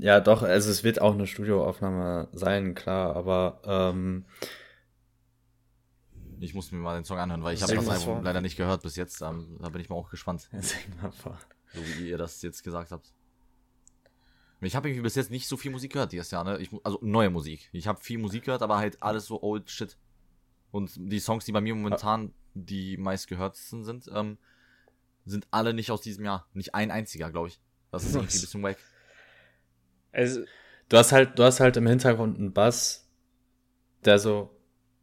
[SPEAKER 3] Ja, doch, also es wird auch eine Studioaufnahme sein, klar, aber ähm?
[SPEAKER 1] Ich muss mir mal den Song anhören, weil ich habe das Album
[SPEAKER 2] vor.
[SPEAKER 1] leider nicht gehört bis jetzt. Ähm, da bin ich mal auch gespannt,
[SPEAKER 3] sing mal vor.
[SPEAKER 1] so wie ihr das jetzt gesagt habt. Ich habe irgendwie bis jetzt nicht so viel Musik gehört dieses Jahr, ne? Ich, also neue Musik. Ich habe viel Musik gehört, aber halt alles so old shit. Und die Songs, die bei mir momentan die meistgehörtesten sind, ähm, sind alle nicht aus diesem Jahr. Nicht ein einziger, glaube ich. Das ist irgendwie ein bisschen wack.
[SPEAKER 2] Also,
[SPEAKER 3] Du hast halt, du hast halt im Hintergrund einen Bass, der so,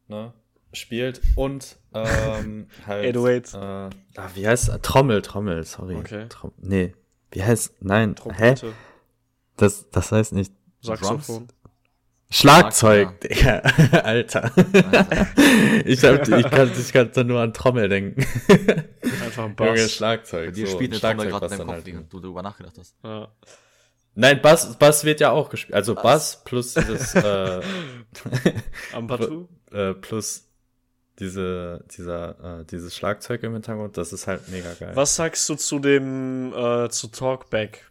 [SPEAKER 3] ne, spielt und ähm, halt.
[SPEAKER 2] 808.
[SPEAKER 3] Äh, ah, wie heißt Trommel, Trommel, sorry.
[SPEAKER 2] Okay.
[SPEAKER 3] Trom nee. Wie heißt, nein, hä?
[SPEAKER 2] Trompete,
[SPEAKER 3] Das, das heißt nicht.
[SPEAKER 2] Saxophon.
[SPEAKER 3] Schlagzeug, Digga. Alter. ich, hab, ich, kann, ich kann da nur an Trommel denken.
[SPEAKER 2] Einfach ein
[SPEAKER 3] Junge,
[SPEAKER 2] Bass.
[SPEAKER 3] Schlagzeug.
[SPEAKER 1] Bei dir
[SPEAKER 3] so,
[SPEAKER 1] spielt eine
[SPEAKER 3] Schlagzeug,
[SPEAKER 1] Trommel gerade in
[SPEAKER 3] was
[SPEAKER 1] deinem Kopf,
[SPEAKER 3] halt-
[SPEAKER 1] du darüber nachgedacht hast.
[SPEAKER 2] Ja.
[SPEAKER 3] Nein, Bass, Bass wird ja auch gespielt. Also Bass plus dieses, äh,
[SPEAKER 2] Ampatu?
[SPEAKER 3] äh, plus diese, dieser, äh, dieses Schlagzeug im Hintergrund, das ist halt mega geil.
[SPEAKER 2] Was sagst du zu dem, äh, zu Talkback?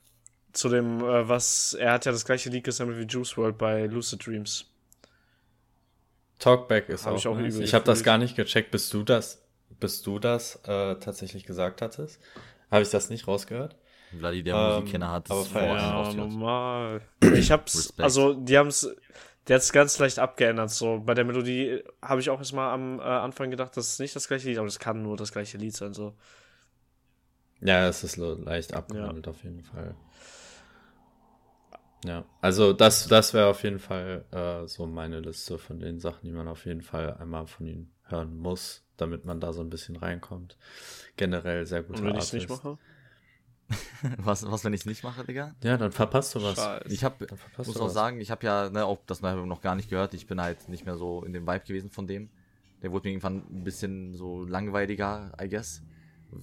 [SPEAKER 2] Zu dem, äh, was, er hat ja das gleiche Lied gesammelt wie Juice World bei Lucid Dreams.
[SPEAKER 3] Talkback ist
[SPEAKER 2] Hab
[SPEAKER 3] auch.
[SPEAKER 2] ich auch
[SPEAKER 3] nice. ich habe das gar nicht gecheckt, bis du das, bis du das äh, tatsächlich gesagt hattest. Habe ich das nicht rausgehört?
[SPEAKER 1] Vladi, der
[SPEAKER 3] Ähm,
[SPEAKER 1] Musikkenner hat
[SPEAKER 3] aber
[SPEAKER 1] es
[SPEAKER 3] feier-
[SPEAKER 1] vor
[SPEAKER 2] Ja,
[SPEAKER 1] rausgehört.
[SPEAKER 2] normal. Ich hab's,
[SPEAKER 1] Respekt.
[SPEAKER 2] also, die haben's, der hat's ganz leicht abgeändert, so. Bei der Melodie habe ich auch erstmal am äh, Anfang gedacht, das ist nicht das gleiche Lied, aber das kann nur das gleiche Lied sein, so.
[SPEAKER 3] Ja, es ist leicht abgewandelt auf jeden Fall. Ja, also das, das wäre auf jeden Fall äh, so meine Liste von den Sachen, die man auf jeden Fall einmal von ihnen hören muss, damit man da so ein bisschen reinkommt. Generell sehr guter
[SPEAKER 2] Und wenn ich's nicht
[SPEAKER 3] Artist.
[SPEAKER 2] mache?
[SPEAKER 1] Was, was, wenn ich es nicht mache, Digga?
[SPEAKER 3] Ja, dann verpasst du was.
[SPEAKER 2] Scheiße.
[SPEAKER 1] Ich
[SPEAKER 3] verpasst
[SPEAKER 1] muss auch
[SPEAKER 3] was.
[SPEAKER 1] sagen, ich habe ja ne, auch das neue Album noch gar nicht gehört. Ich bin halt nicht mehr so in dem Vibe gewesen von dem. Der wurde mir irgendwann ein bisschen so langweiliger, I guess.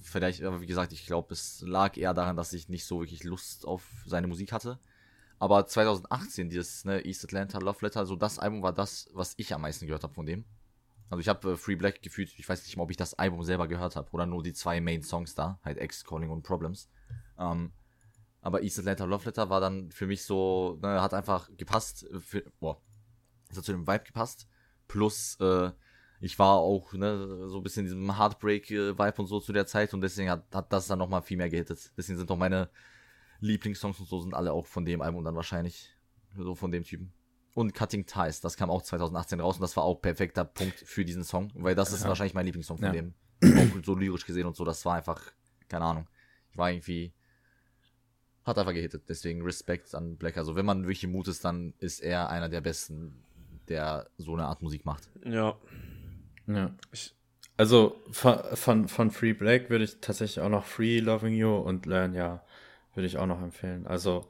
[SPEAKER 1] Vielleicht, aber wie gesagt, ich glaube, es lag eher daran, dass ich nicht so wirklich Lust auf seine Musik hatte. Aber 2018, dieses ne, East Atlanta Love Letter, so das Album war das, was ich am meisten gehört habe von dem. Also ich habe äh, Free Black gefühlt, ich weiß nicht mal, ob ich das Album selber gehört habe oder nur die zwei Main Songs da, halt X, Calling und Problems. Ähm, aber East Atlanta Love Letter war dann für mich so, ne, hat einfach gepasst, äh, für, boah, es hat zu dem Vibe gepasst. Plus, äh, ich war auch, ne, so ein bisschen in diesem Heartbreak-Vibe und so zu der Zeit und deswegen hat, hat das dann nochmal viel mehr gehittet. Deswegen sind auch meine Lieblingssongs und so sind alle auch von dem Album dann wahrscheinlich. So von dem Typen. Und Cutting Ties, das kam auch 2018 raus und das war auch perfekter Punkt für diesen Song, weil das ist
[SPEAKER 3] Ja.
[SPEAKER 1] wahrscheinlich mein Lieblingssong von
[SPEAKER 3] Ja.
[SPEAKER 1] dem. Auch so lyrisch gesehen und so, das war einfach, keine Ahnung. Ich war irgendwie, hat einfach gehittet. Deswegen Respekt an Black. Also wenn man wirklich im Mut ist, dann ist er einer der besten, der so eine Art Musik macht.
[SPEAKER 2] Ja.
[SPEAKER 3] Ja.
[SPEAKER 2] Ich-
[SPEAKER 3] Also von, von, von Free Black würde ich tatsächlich auch noch Free Loving You und Learn Ja würde ich auch noch empfehlen. Also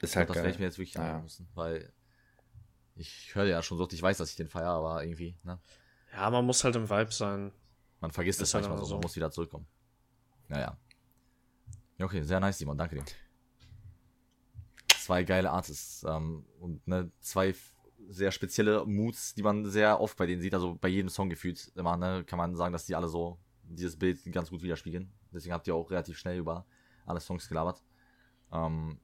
[SPEAKER 3] ist halt
[SPEAKER 1] das
[SPEAKER 3] geil.
[SPEAKER 1] werde ich mir jetzt wirklich
[SPEAKER 3] Ja.
[SPEAKER 1] müssen, weil ich höre ja schon so, ich weiß, dass ich den feiere, aber irgendwie, ne?
[SPEAKER 2] Ja, man muss halt im Vibe sein.
[SPEAKER 1] Man vergisst es
[SPEAKER 2] halt
[SPEAKER 1] manchmal so,
[SPEAKER 2] so.
[SPEAKER 1] man muss wieder zurückkommen. Naja. Ja, okay, sehr nice, Simon, danke dir. Zwei geile Artists ähm, und ne, zwei sehr spezielle Moods, die man sehr oft bei denen sieht, also bei jedem Song gefühlt immer, ne, kann man sagen, dass die alle so dieses Bild ganz gut widerspiegeln. Deswegen habt ihr auch relativ schnell über alle Songs gelabert. Ähm,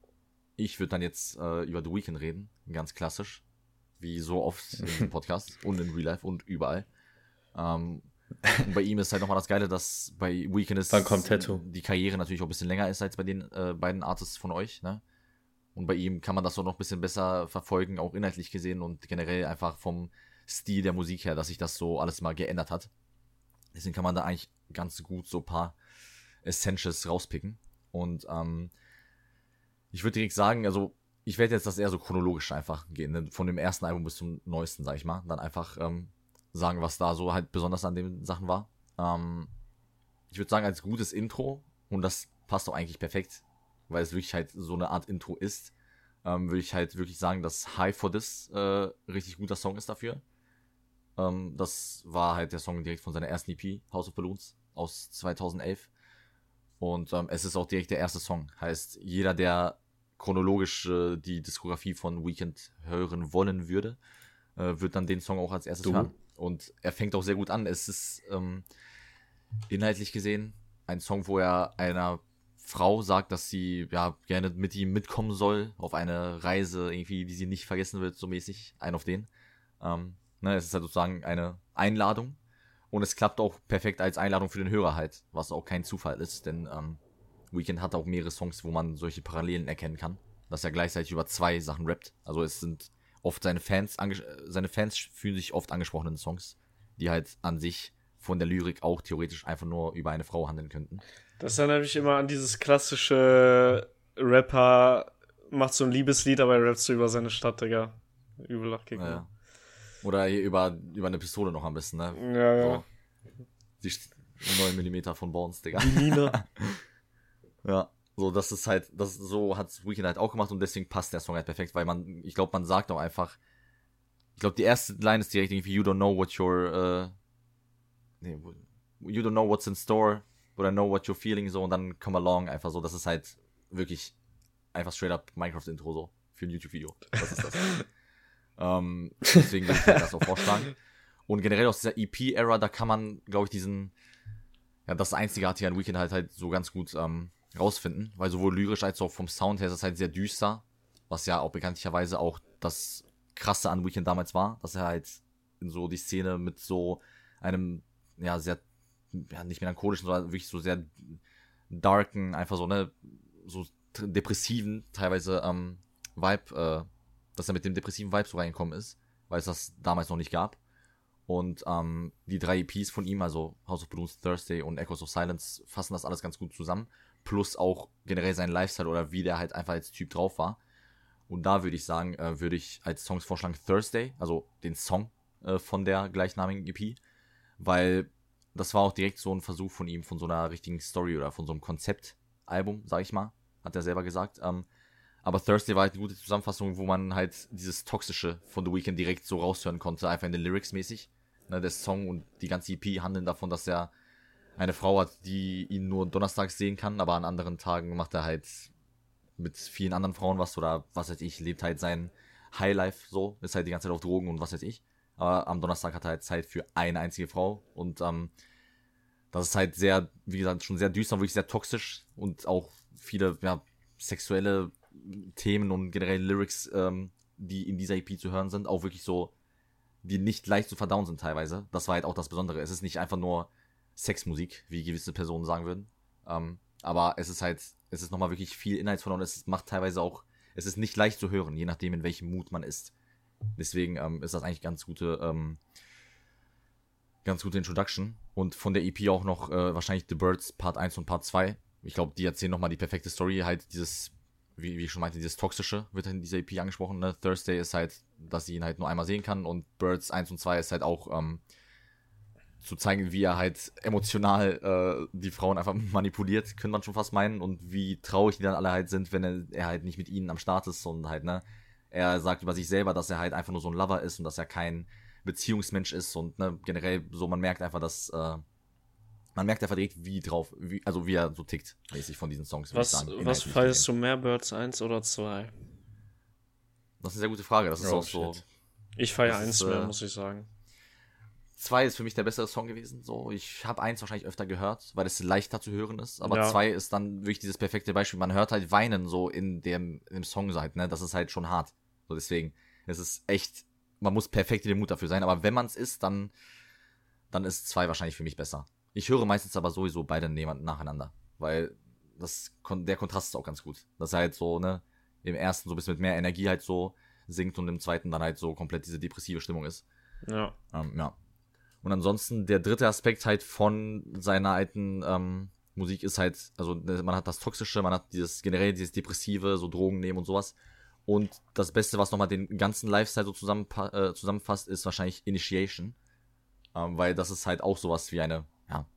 [SPEAKER 1] ich würde dann jetzt äh, über The Weeknd reden, ganz klassisch, wie so oft im Podcast und in Real Life und überall. Ähm, und bei ihm ist halt nochmal das Geile, dass bei Weekend ist die Karriere natürlich auch ein bisschen länger ist als bei den äh, beiden Artists von euch, ne? Und bei ihm kann man das auch noch ein bisschen besser verfolgen, auch inhaltlich gesehen und generell einfach vom Stil der Musik her, dass sich das so alles mal geändert hat. Deswegen kann man da eigentlich ganz gut so ein paar Essentials rauspicken. Und ähm, ich würde direkt sagen, also ich werde jetzt das eher so chronologisch einfach gehen, ne? von dem ersten Album bis zum neuesten, sag ich mal. Dann einfach ähm, sagen, was da so halt besonders an den Sachen war. Ähm, ich würde sagen, als gutes Intro, und das passt auch eigentlich perfekt, weil es wirklich halt so eine Art Intro ist, ähm, würde ich halt wirklich sagen, dass High for This äh, richtig guter Song ist dafür. Ähm, das war halt der Song direkt von seiner ersten EP, House of Balloons, aus 2011. Und ähm, es ist auch direkt der erste Song. Heißt, jeder, der chronologisch äh, die Diskografie von Weekend hören wollen würde, äh, wird dann den Song auch als erstes
[SPEAKER 3] Du?
[SPEAKER 1] hören. Und er fängt auch sehr gut an. Es ist ähm, inhaltlich gesehen ein Song, wo er einer Frau sagt, dass sie ja gerne mit ihm mitkommen soll auf eine Reise, irgendwie, die sie nicht vergessen wird, so mäßig. Ein auf den. Ähm, ne, es ist halt sozusagen eine Einladung. Und es klappt auch perfekt als Einladung für den Hörer halt, was auch kein Zufall ist, denn ähm, Weekend hat auch mehrere Songs, wo man solche Parallelen erkennen kann, dass er gleichzeitig über zwei Sachen rappt. Also es sind oft seine Fans, seine Fans fühlen sich oft angesprochen in Songs, die halt an sich von der Lyrik auch theoretisch einfach nur über eine Frau handeln könnten.
[SPEAKER 2] Das erinnert mich immer an dieses klassische Rapper macht so ein Liebeslied, aber er rappt so über seine Stadt, Digga. Übel Lachkick.
[SPEAKER 1] Ja. Oder hier über, über eine Pistole noch am besten, ne?
[SPEAKER 2] Ja, ja.
[SPEAKER 1] So. Die 9 mm von Bones, Digga.
[SPEAKER 2] Die Nina.
[SPEAKER 1] Ja, so das ist halt, das so hat Weekend halt auch gemacht und deswegen passt der Song halt perfekt, weil man, ich glaube, man sagt auch einfach, ich glaube, die erste Line ist direkt irgendwie, you don't know what you're, äh, nee, you don't know what's in store, oder know what you're feeling, so, und dann come along, einfach so, das ist halt wirklich einfach straight up Minecraft-Intro, so, für ein YouTube-Video. Das ist das. ähm, deswegen würde ich mir das auch vorschlagen. Und generell aus dieser EP-Era, da kann man, glaube ich, diesen, ja, das Einzigartige an Weekend halt halt so ganz gut ähm, rausfinden, weil sowohl lyrisch als auch vom Sound her ist es halt sehr düster, was ja auch bekanntlicherweise auch das Krasse an Weekend damals war, dass er halt in so die Szene mit so einem, ja, sehr, ja, nicht melancholischen, sondern wirklich so sehr darken, einfach so, ne, so depressiven, teilweise, ähm, Vibe, äh, dass er mit dem depressiven Vibe so reingekommen ist, weil es das damals noch nicht gab. Und ähm, die drei EPs von ihm, also House of Balloons, Thursday und Echoes of Silence, fassen das alles ganz gut zusammen. Plus auch generell sein Lifestyle oder wie der halt einfach als Typ drauf war. Und da würde ich sagen, äh, würde ich als Songs vorschlagen Thursday, also den Song äh, von der gleichnamigen EP. Weil das war auch direkt so ein Versuch von ihm, von so einer richtigen Story oder von so einem Konzeptalbum, sag ich mal. Hat er selber gesagt. Ähm, aber Thursday war halt eine gute Zusammenfassung, wo man halt dieses Toxische von The Weeknd direkt so raushören konnte, einfach in den Lyrics mäßig. Ne, der Song und die ganze EP handeln davon, dass er eine Frau hat, die ihn nur donnerstags sehen kann, aber an anderen Tagen macht er halt mit vielen anderen Frauen was oder was weiß ich, lebt halt sein Highlife so, ist halt die ganze Zeit auf Drogen und was weiß ich. Aber am Donnerstag hat er halt Zeit für eine einzige Frau und ähm, das ist halt sehr, wie gesagt, schon sehr düster, wirklich sehr toxisch und auch viele ja, sexuelle Themen und generell Lyrics, ähm, die in dieser EP zu hören sind, auch wirklich so, die nicht leicht zu verdauen sind teilweise. Das war halt auch das Besondere. Es ist nicht einfach nur Sexmusik, wie gewisse Personen sagen würden. Ähm, aber es ist halt, es ist nochmal wirklich viel inhaltsvoll und es macht teilweise auch, es ist nicht leicht zu hören, je nachdem, in welchem Mut man ist. Deswegen ähm, ist das eigentlich ganz gute, ähm, ganz gute Introduction. Und von der EP auch noch äh, wahrscheinlich The Birds Part 1 und Part 2. Ich glaube, die erzählen nochmal die perfekte Story. Halt dieses, wie, wie ich schon meinte, dieses Toxische wird in dieser EP angesprochen. Ne? Thursday ist halt, dass sie ihn halt nur einmal sehen kann. Und Birds 1 und 2 ist halt auch, ähm, zu zeigen, wie er halt emotional äh, die Frauen einfach manipuliert, könnte man schon fast meinen, und wie traurig die dann alle halt sind, wenn er, er halt nicht mit ihnen am Start ist und halt, ne, Er sagt über sich selber, dass er halt einfach nur so ein Lover ist und dass er kein Beziehungsmensch ist und ne, generell so, man merkt einfach, dass äh, man merkt einfach direkt, wie drauf, wie, also wie er so tickt, mäßig von diesen Songs.
[SPEAKER 2] Was, sagen, was feierst du mehr, Birds 1 oder 2?
[SPEAKER 1] Das ist eine sehr gute Frage. Das ist oh, auch so.
[SPEAKER 2] Ich feiere eins mehr, äh, muss ich sagen.
[SPEAKER 1] Zwei ist für mich der bessere Song gewesen. So, ich habe eins wahrscheinlich öfter gehört, weil es leichter zu hören ist. Aber ja. zwei ist dann wirklich dieses perfekte Beispiel. Man hört halt Weinen so in dem, in dem Song halt, ne? Das ist halt schon hart. So deswegen, es ist echt, man muss perfekt in dem Mut dafür sein. Aber wenn man es ist, dann, dann ist zwei wahrscheinlich für mich besser. Ich höre meistens aber sowieso beide nacheinander, weil das, der Kontrast ist auch ganz gut. Das ist halt so, ne, im ersten so ein bisschen mit mehr Energie halt so singt und im zweiten dann halt so komplett diese depressive Stimmung ist.
[SPEAKER 2] Ja.
[SPEAKER 1] Ähm, ja. Und ansonsten der dritte Aspekt halt von seiner alten ähm, Musik ist halt, also ne, man hat das Toxische, man hat dieses generell dieses Depressive, so Drogen nehmen und sowas. Und das Beste, was nochmal den ganzen Lifestyle so zusammen, äh, zusammenfasst, ist wahrscheinlich Initiation. Ähm, weil das ist halt auch sowas wie eine ja,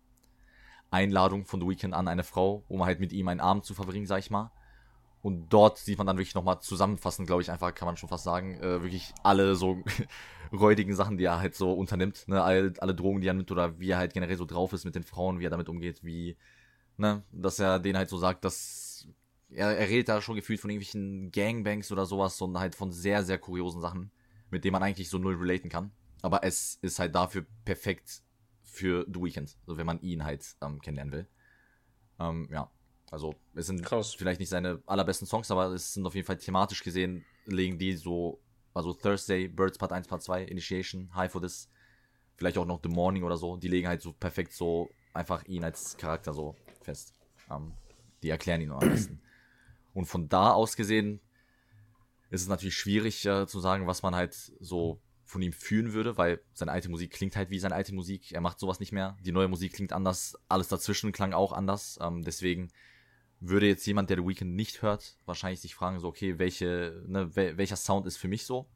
[SPEAKER 1] Einladung von The Weeknd an eine Frau, um halt mit ihm einen Abend zu verbringen, sag ich mal. Und dort sieht man dann wirklich nochmal zusammenfassend, glaube ich, einfach, kann man schon fast sagen, äh, wirklich alle so räudigen Sachen, die er halt so unternimmt, ne, alle, alle Drogen, die er nimmt oder wie er halt generell so drauf ist mit den Frauen, wie er damit umgeht, wie, ne, dass er denen halt so sagt, dass er, er redet da schon gefühlt von irgendwelchen Gangbangs oder sowas und halt von sehr, sehr kuriosen Sachen, mit denen man eigentlich so null relaten kann. Aber es ist halt dafür perfekt für The Weeknd, so wenn man ihn halt ähm, kennenlernen will. Ähm, ja, also es sind Krass. vielleicht nicht seine allerbesten Songs, aber es sind auf jeden Fall thematisch gesehen, legen die so, also Thursday, Birds Part 1, Part 2, Initiation, High for This, vielleicht auch noch The Morning oder so, die legen halt so perfekt so einfach ihn als Charakter so fest. Ähm, die erklären ihn am besten. Und von da aus gesehen ist es natürlich schwierig äh, zu sagen, was man halt so von ihm fühlen würde, weil seine alte Musik klingt halt wie seine alte Musik. Er macht sowas nicht mehr. Die neue Musik klingt anders. Alles dazwischen klang auch anders. Ähm, deswegen würde jetzt jemand, der The Weeknd nicht hört, wahrscheinlich sich fragen, so, okay, welche, ne, wel welcher Sound ist für mich so?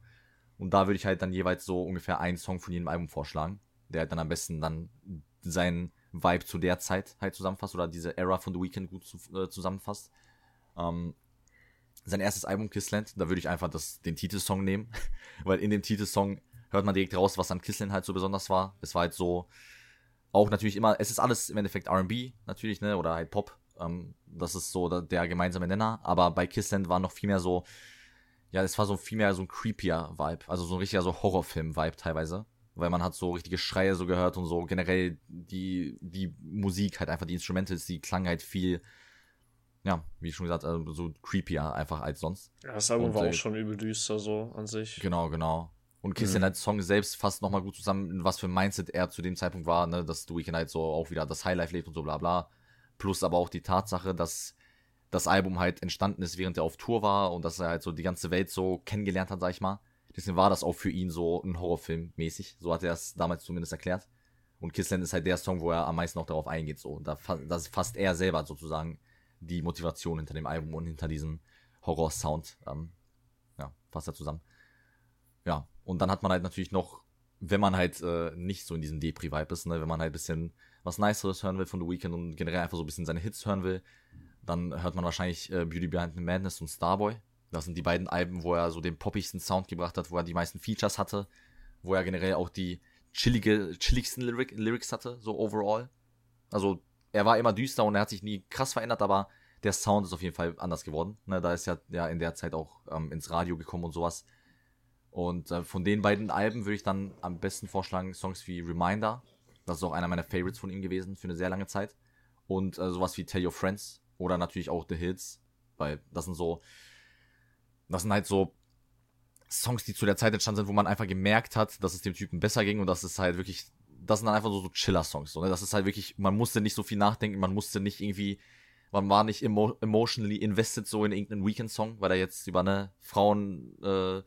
[SPEAKER 1] Und da würde ich halt dann jeweils so ungefähr einen Song von jedem Album vorschlagen, der halt dann am besten dann seinen Vibe zu der Zeit halt zusammenfasst oder diese Era von The Weeknd gut zu, äh, zusammenfasst. Ähm, sein erstes Album Kissland, da würde ich einfach das, den Titelsong nehmen, weil in dem Titelsong hört man direkt raus, was an Kissland halt so besonders war. Es war halt so, auch natürlich immer, es ist alles im Endeffekt R&B natürlich, ne, oder halt Pop, ähm, das ist so der gemeinsame Nenner. Aber bei Kissland war noch viel mehr so, ja, es war so viel mehr so ein creepier Vibe. Also so ein richtiger so Horrorfilm-Vibe teilweise. Weil man hat so richtige Schreie so gehört und so generell die, die Musik halt einfach, die Instrumente, die klang halt viel, ja, wie schon gesagt, also so creepier einfach als sonst.
[SPEAKER 2] Ja, das Album und, war auch schon übel düster so an sich.
[SPEAKER 1] Genau, genau. Und Kiss mhm. Song selbst fasst nochmal gut zusammen, was für ein Mindset er zu dem Zeitpunkt war, ne, dass The Weeknd halt so auch wieder das Highlife lebt und so bla bla. Plus aber auch die Tatsache, dass das Album halt entstanden ist, während er auf Tour war und dass er halt so die ganze Welt so kennengelernt hat, sag ich mal. Deswegen war das auch für ihn so ein Horrorfilm mäßig. So hat er es damals zumindest erklärt. Und Kissland ist halt der Song, wo er am meisten auch darauf eingeht. So, da, das fasst er selber sozusagen die Motivation hinter dem Album und hinter diesem Horror-Sound. Ähm, ja, fasst er zusammen. Ja, und dann hat man halt natürlich noch, wenn man halt äh, nicht so in diesem Depri-Vibe ist, ne, wenn man halt ein bisschen was Niceres hören will von The Weeknd und generell einfach so ein bisschen seine Hits hören will, dann hört man wahrscheinlich äh, Beauty Behind the Madness und Starboy. Das sind die beiden Alben, wo er so den poppigsten Sound gebracht hat, wo er die meisten Features hatte, wo er generell auch die chillige, chilligsten Lyric, Lyrics hatte, so overall. Also er war immer düster und er hat sich nie krass verändert, aber der Sound ist auf jeden Fall anders geworden. Ne, da ist ja, ja in der Zeit auch ähm, ins Radio gekommen und sowas. Und äh, von den beiden Alben würde ich dann am besten vorschlagen Songs wie Reminder das ist auch einer meiner Favorites von ihm gewesen für eine sehr lange Zeit. Und äh, sowas wie Tell Your Friends oder natürlich auch The Hits, weil das sind so, das sind halt so Songs, die zu der Zeit entstanden sind, wo man einfach gemerkt hat, dass es dem Typen besser ging und das ist halt wirklich, das sind dann einfach so, so Chiller-Songs. So, ne? Das ist halt wirklich, man musste nicht so viel nachdenken, man musste nicht irgendwie, man war nicht emo emotionally invested so in irgendeinen Weekend-Song, weil er jetzt über eine Frauen äh,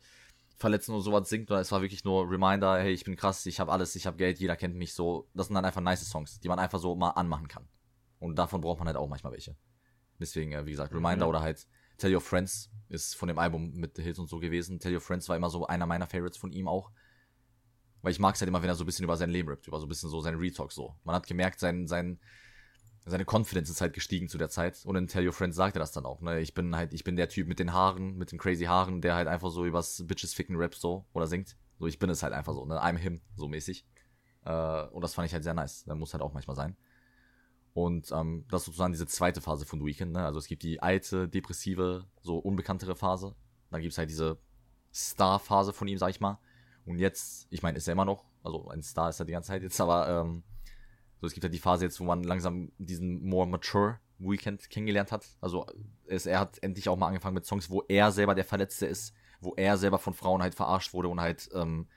[SPEAKER 1] verletzen und sowas singt, sondern es war wirklich nur Reminder, hey, ich bin krass, ich habe alles, ich habe Geld, jeder kennt mich so. Das sind dann einfach nice Songs, die man einfach so mal anmachen kann. Und davon braucht man halt auch manchmal welche. Deswegen, äh, wie gesagt, Reminder mhm. oder halt Tell Your Friends ist von dem Album mit The Hits und so gewesen. Tell Your Friends war immer so einer meiner Favorites von ihm auch. Weil ich mag es halt immer, wenn er so ein bisschen über sein Leben rappt, über so ein bisschen so seine Retalk so. Man hat gemerkt, sein, sein, seine Confidence ist halt gestiegen zu der Zeit. Und in Tell Your Friends sagt er das dann auch, ne? Ich bin halt, ich bin der Typ mit den Haaren, mit den crazy Haaren, der halt einfach so übers Bitches ficken Rap so oder singt. So, ich bin es halt einfach so, ne? I'm him, so mäßig. Äh, und das fand ich halt sehr nice. Der muss halt auch manchmal sein. Und ähm, das ist sozusagen diese zweite Phase von The Weeknd, ne? Also es gibt die alte, depressive, so unbekanntere Phase. Dann gibt's halt diese Star-Phase von ihm, sag ich mal. Und jetzt, ich meine, ist er immer noch, also ein Star ist er die ganze Zeit jetzt, aber ähm, so, es gibt halt die Phase jetzt, wo man langsam diesen more mature Weekend kennengelernt hat. Also es, er hat endlich auch mal angefangen mit Songs, wo er selber der Verletzte ist, wo er selber von Frauen halt verarscht wurde und halt ähm,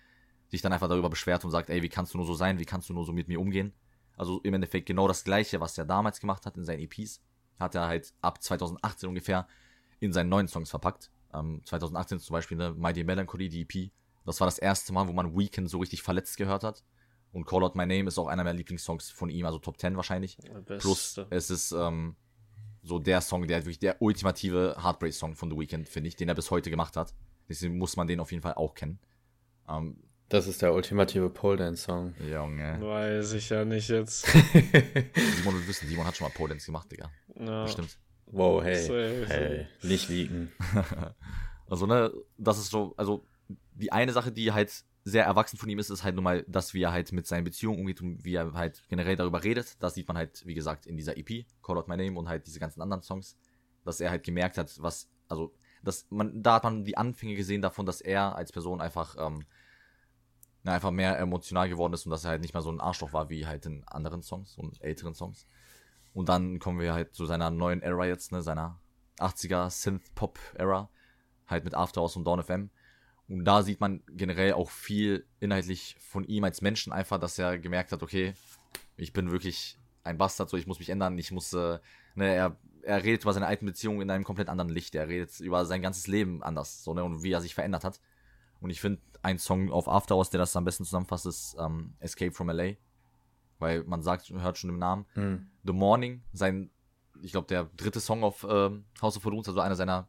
[SPEAKER 1] sich dann einfach darüber beschwert und sagt, ey, wie kannst du nur so sein, wie kannst du nur so mit mir umgehen? Also im Endeffekt genau das gleiche, was er damals gemacht hat in seinen EPs, hat er halt ab 2018 ungefähr in seinen neuen Songs verpackt. Ähm, 2018 zum Beispiel eine Mighty Melancholy, die EP. Das war das erste Mal, wo man Weekend so richtig verletzt gehört hat. Und Call Out My Name ist auch einer meiner Lieblingssongs von ihm, also Top 10 wahrscheinlich. Plus es ist ähm, so der Song, der wirklich der ultimative Heartbreak-Song von The Weeknd, finde ich, den er bis heute gemacht hat. Deswegen muss man den auf jeden Fall auch kennen. Ähm,
[SPEAKER 3] das ist der ultimative Pole Dance Song.
[SPEAKER 2] Junge. Weiß ich ja nicht jetzt.
[SPEAKER 1] Simon will wissen, Simon hat schon mal Pole Dance gemacht, Digga. Ja. Bestimmt.
[SPEAKER 3] Wow, hey. Safe. Hey, nicht liegen.
[SPEAKER 1] also, ne, das ist so, also die eine Sache, die halt sehr erwachsen von ihm ist, ist halt nur mal, dass wie er halt mit seinen Beziehungen umgeht und wie er halt generell darüber redet. Das sieht man halt, wie gesagt, in dieser EP, Call Out My Name und halt diese ganzen anderen Songs, dass er halt gemerkt hat, was, also, dass man, da hat man die Anfänge gesehen davon, dass er als Person einfach, ähm, na, einfach mehr emotional geworden ist und dass er halt nicht mehr so ein Arschloch war wie halt in anderen Songs und älteren Songs. Und dann kommen wir halt zu seiner neuen Era jetzt, ne, seiner 80er Synth-Pop-Era, halt mit After Hours und Dawn FM und da sieht man generell auch viel inhaltlich von ihm als Menschen einfach, dass er gemerkt hat, okay, ich bin wirklich ein Bastard, so ich muss mich ändern, ich muss, äh, ne, er, er redet über seine alten Beziehungen in einem komplett anderen Licht, er redet über sein ganzes Leben anders, so, ne, und wie er sich verändert hat. Und ich finde, ein Song auf After Hours, der das am besten zusammenfasst, ist ähm, Escape from LA. Weil man sagt, hört schon im Namen. Mhm. The Morning, sein, ich glaube, der dritte Song auf ähm, House of Balloons, also einer seiner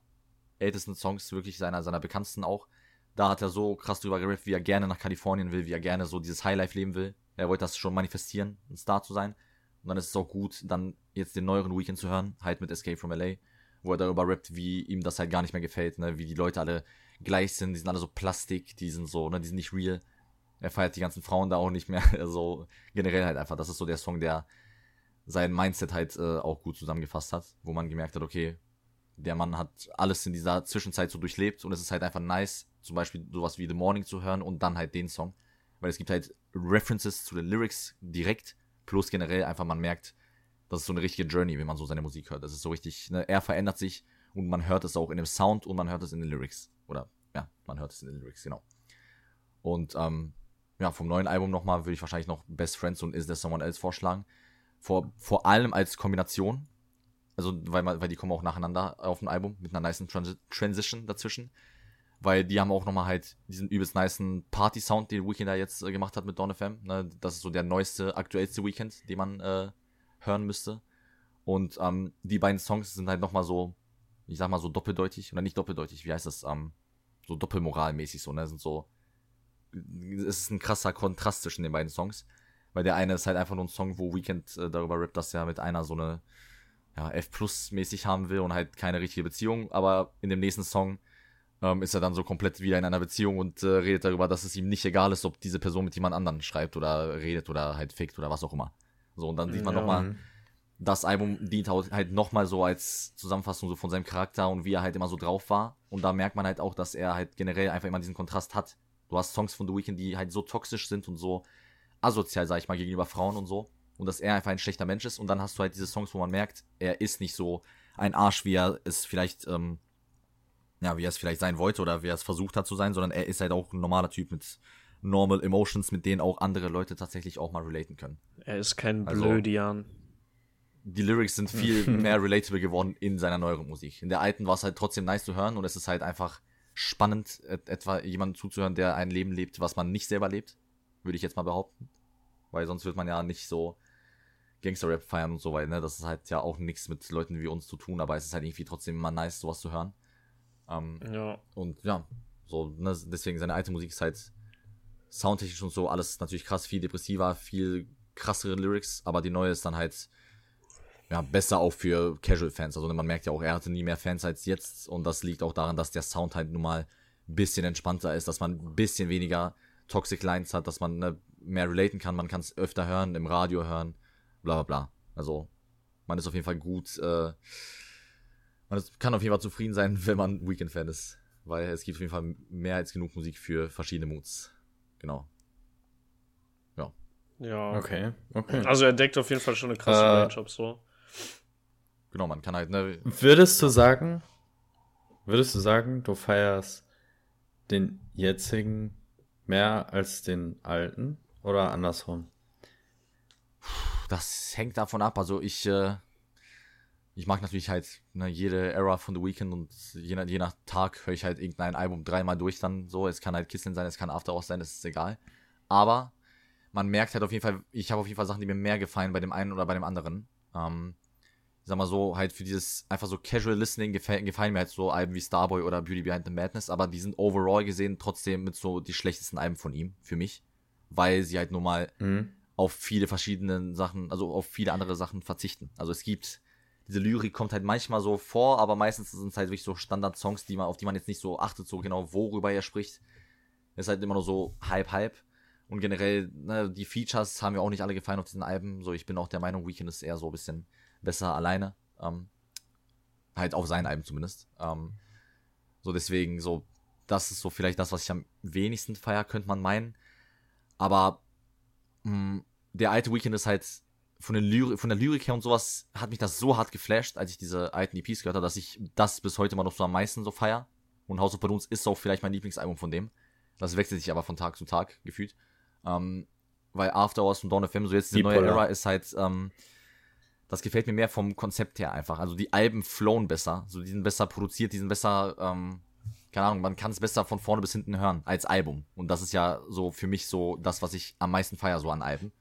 [SPEAKER 1] ältesten Songs, wirklich seiner, seiner bekanntesten auch da hat er so krass drüber gerappt, wie er gerne nach Kalifornien will, wie er gerne so dieses Highlife leben will. Er wollte das schon manifestieren, ein Star zu sein. Und dann ist es auch gut, dann jetzt den neueren Weekend zu hören, halt mit Escape from LA, wo er darüber rappt, wie ihm das halt gar nicht mehr gefällt, ne, wie die Leute alle gleich sind, die sind alle so Plastik, die sind so, ne, die sind nicht real. Er feiert die ganzen Frauen da auch nicht mehr, also generell halt einfach, das ist so der Song, der sein Mindset halt äh, auch gut zusammengefasst hat, wo man gemerkt hat, okay, der Mann hat alles in dieser Zwischenzeit so durchlebt und es ist halt einfach nice, zum Beispiel sowas wie The Morning zu hören und dann halt den Song. Weil es gibt halt References zu den Lyrics direkt, plus generell einfach man merkt, das ist so eine richtige Journey, wenn man so seine Musik hört. Das ist so richtig, ne, er verändert sich und man hört es auch in dem Sound und man hört es in den Lyrics. Oder ja, man hört es in den Lyrics, genau. Und ähm, ja, vom neuen Album nochmal würde ich wahrscheinlich noch Best Friends und Is There Someone Else vorschlagen. Vor, vor allem als Kombination. Also, weil, weil die kommen auch nacheinander auf dem Album mit einer nice Trans Transition dazwischen weil die haben auch nochmal halt diesen übelst niceen Party-Sound, den Weekend da jetzt äh, gemacht hat mit Dawn FM. Ne? Das ist so der neueste, aktuellste Weekend, den man äh, hören müsste. Und ähm, die beiden Songs sind halt nochmal so, ich sag mal so doppeldeutig, oder nicht doppeldeutig, wie heißt das, ähm, so doppelmoralmäßig so, ne, sind so, es ist ein krasser Kontrast zwischen den beiden Songs, weil der eine ist halt einfach nur ein Song, wo Weekend äh, darüber rappt, dass er mit einer so eine, ja, F plus mäßig haben will und halt keine richtige Beziehung, aber in dem nächsten Song ähm, ist er dann so komplett wieder in einer Beziehung und äh, redet darüber, dass es ihm nicht egal ist, ob diese Person mit jemand anderen schreibt oder redet oder halt fickt oder was auch immer. So, und dann sieht man ja. nochmal, das Album dient halt nochmal so als Zusammenfassung so von seinem Charakter und wie er halt immer so drauf war. Und da merkt man halt auch, dass er halt generell einfach immer diesen Kontrast hat. Du hast Songs von The Weeknd, die halt so toxisch sind und so asozial, sag ich mal, gegenüber Frauen und so. Und dass er einfach ein schlechter Mensch ist. Und dann hast du halt diese Songs, wo man merkt, er ist nicht so ein Arsch, wie er es vielleicht ähm, ja, wie er es vielleicht sein wollte oder wie er es versucht hat zu sein, sondern er ist halt auch ein normaler Typ mit normal Emotions, mit denen auch andere Leute tatsächlich auch mal relaten können.
[SPEAKER 2] Er ist kein also, Blödian.
[SPEAKER 1] Die Lyrics sind viel mehr relatable geworden in seiner neueren Musik. In der alten war es halt trotzdem nice zu hören und es ist halt einfach spannend, etwa jemandem zuzuhören, der ein Leben lebt, was man nicht selber lebt, würde ich jetzt mal behaupten. Weil sonst wird man ja nicht so Gangster-Rap feiern und so weiter, ne? Das ist halt ja auch nichts mit Leuten wie uns zu tun, aber es ist halt irgendwie trotzdem immer nice, sowas zu hören. Ähm, ja. Und ja, so, ne, deswegen seine alte Musik ist halt soundtechnisch und so alles natürlich krass, viel depressiver, viel krassere Lyrics, aber die neue ist dann halt ja, besser auch für Casual-Fans. Also man merkt ja auch, er hatte nie mehr Fans als jetzt und das liegt auch daran, dass der Sound halt nun mal ein bisschen entspannter ist, dass man ein bisschen weniger Toxic Lines hat, dass man ne, mehr relaten kann, man kann es öfter hören, im Radio hören, bla bla bla. Also man ist auf jeden Fall gut, äh, man kann auf jeden Fall zufrieden sein, wenn man Weekend-Fan ist, weil es gibt auf jeden Fall mehr als genug Musik für verschiedene Moods. Genau. Ja.
[SPEAKER 2] Ja.
[SPEAKER 3] Okay, okay.
[SPEAKER 2] Also er deckt auf jeden Fall schon eine krasse
[SPEAKER 3] Äh,
[SPEAKER 2] Range ab, so.
[SPEAKER 1] Genau, man kann halt, ne,
[SPEAKER 3] Würdest du sagen, würdest du sagen, du feierst den jetzigen mehr als den alten oder andersrum?
[SPEAKER 1] das hängt davon ab. Also ich, äh, ich mag natürlich halt ne, jede Era von The Weeknd und je nach, je nach Tag höre ich halt irgendein Album dreimal durch dann so. Es kann halt Kisseln sein, es kann After Hours sein, das ist egal. Aber man merkt halt auf jeden Fall, ich habe auf jeden Fall Sachen, die mir mehr gefallen bei dem einen oder bei dem anderen. Ähm, ich sag mal so, halt für dieses einfach so Casual Listening gefallen, gefallen mir halt so Alben wie Starboy oder Beauty Behind the Madness, aber die sind overall gesehen trotzdem mit so die schlechtesten Alben von ihm, für mich. Weil sie halt nur mal
[SPEAKER 3] Mhm.
[SPEAKER 1] auf viele verschiedene Sachen, also auf viele andere Sachen verzichten. Also es gibt, diese Lyrik kommt halt manchmal so vor, aber meistens sind es halt wirklich so Standard-Songs, die man, auf die man jetzt nicht so achtet, so genau worüber er spricht. Ist halt immer nur so halb, halb. Und generell, ne, die Features haben mir auch nicht alle gefallen auf diesen Alben. So, ich bin auch der Meinung, Weekend ist eher so ein bisschen besser alleine. Ähm, halt auf seinen Alben zumindest. Ähm, so, deswegen, so, das ist so vielleicht das, was ich am wenigsten feier, könnte man meinen. Aber mh, der alte Weekend ist halt von, den Lyri von der Lyrik her und sowas hat mich das so hart geflasht, als ich diese alten EPs gehört habe, dass ich das bis heute mal noch so am meisten so feier. Und House of Balloons ist auch vielleicht mein Lieblingsalbum von dem. Das wechselt sich aber von Tag zu Tag gefühlt. Ähm, weil After Hours und Dawn FM, so jetzt die neue. Era ist halt, ähm, das gefällt mir mehr vom Konzept her einfach. Also die Alben flowen besser, so die sind besser produziert, die sind besser, ähm, keine Ahnung, man kann es besser von vorne bis hinten hören als Album. Und das ist ja so für mich so das, was ich am meisten feier so an Alben.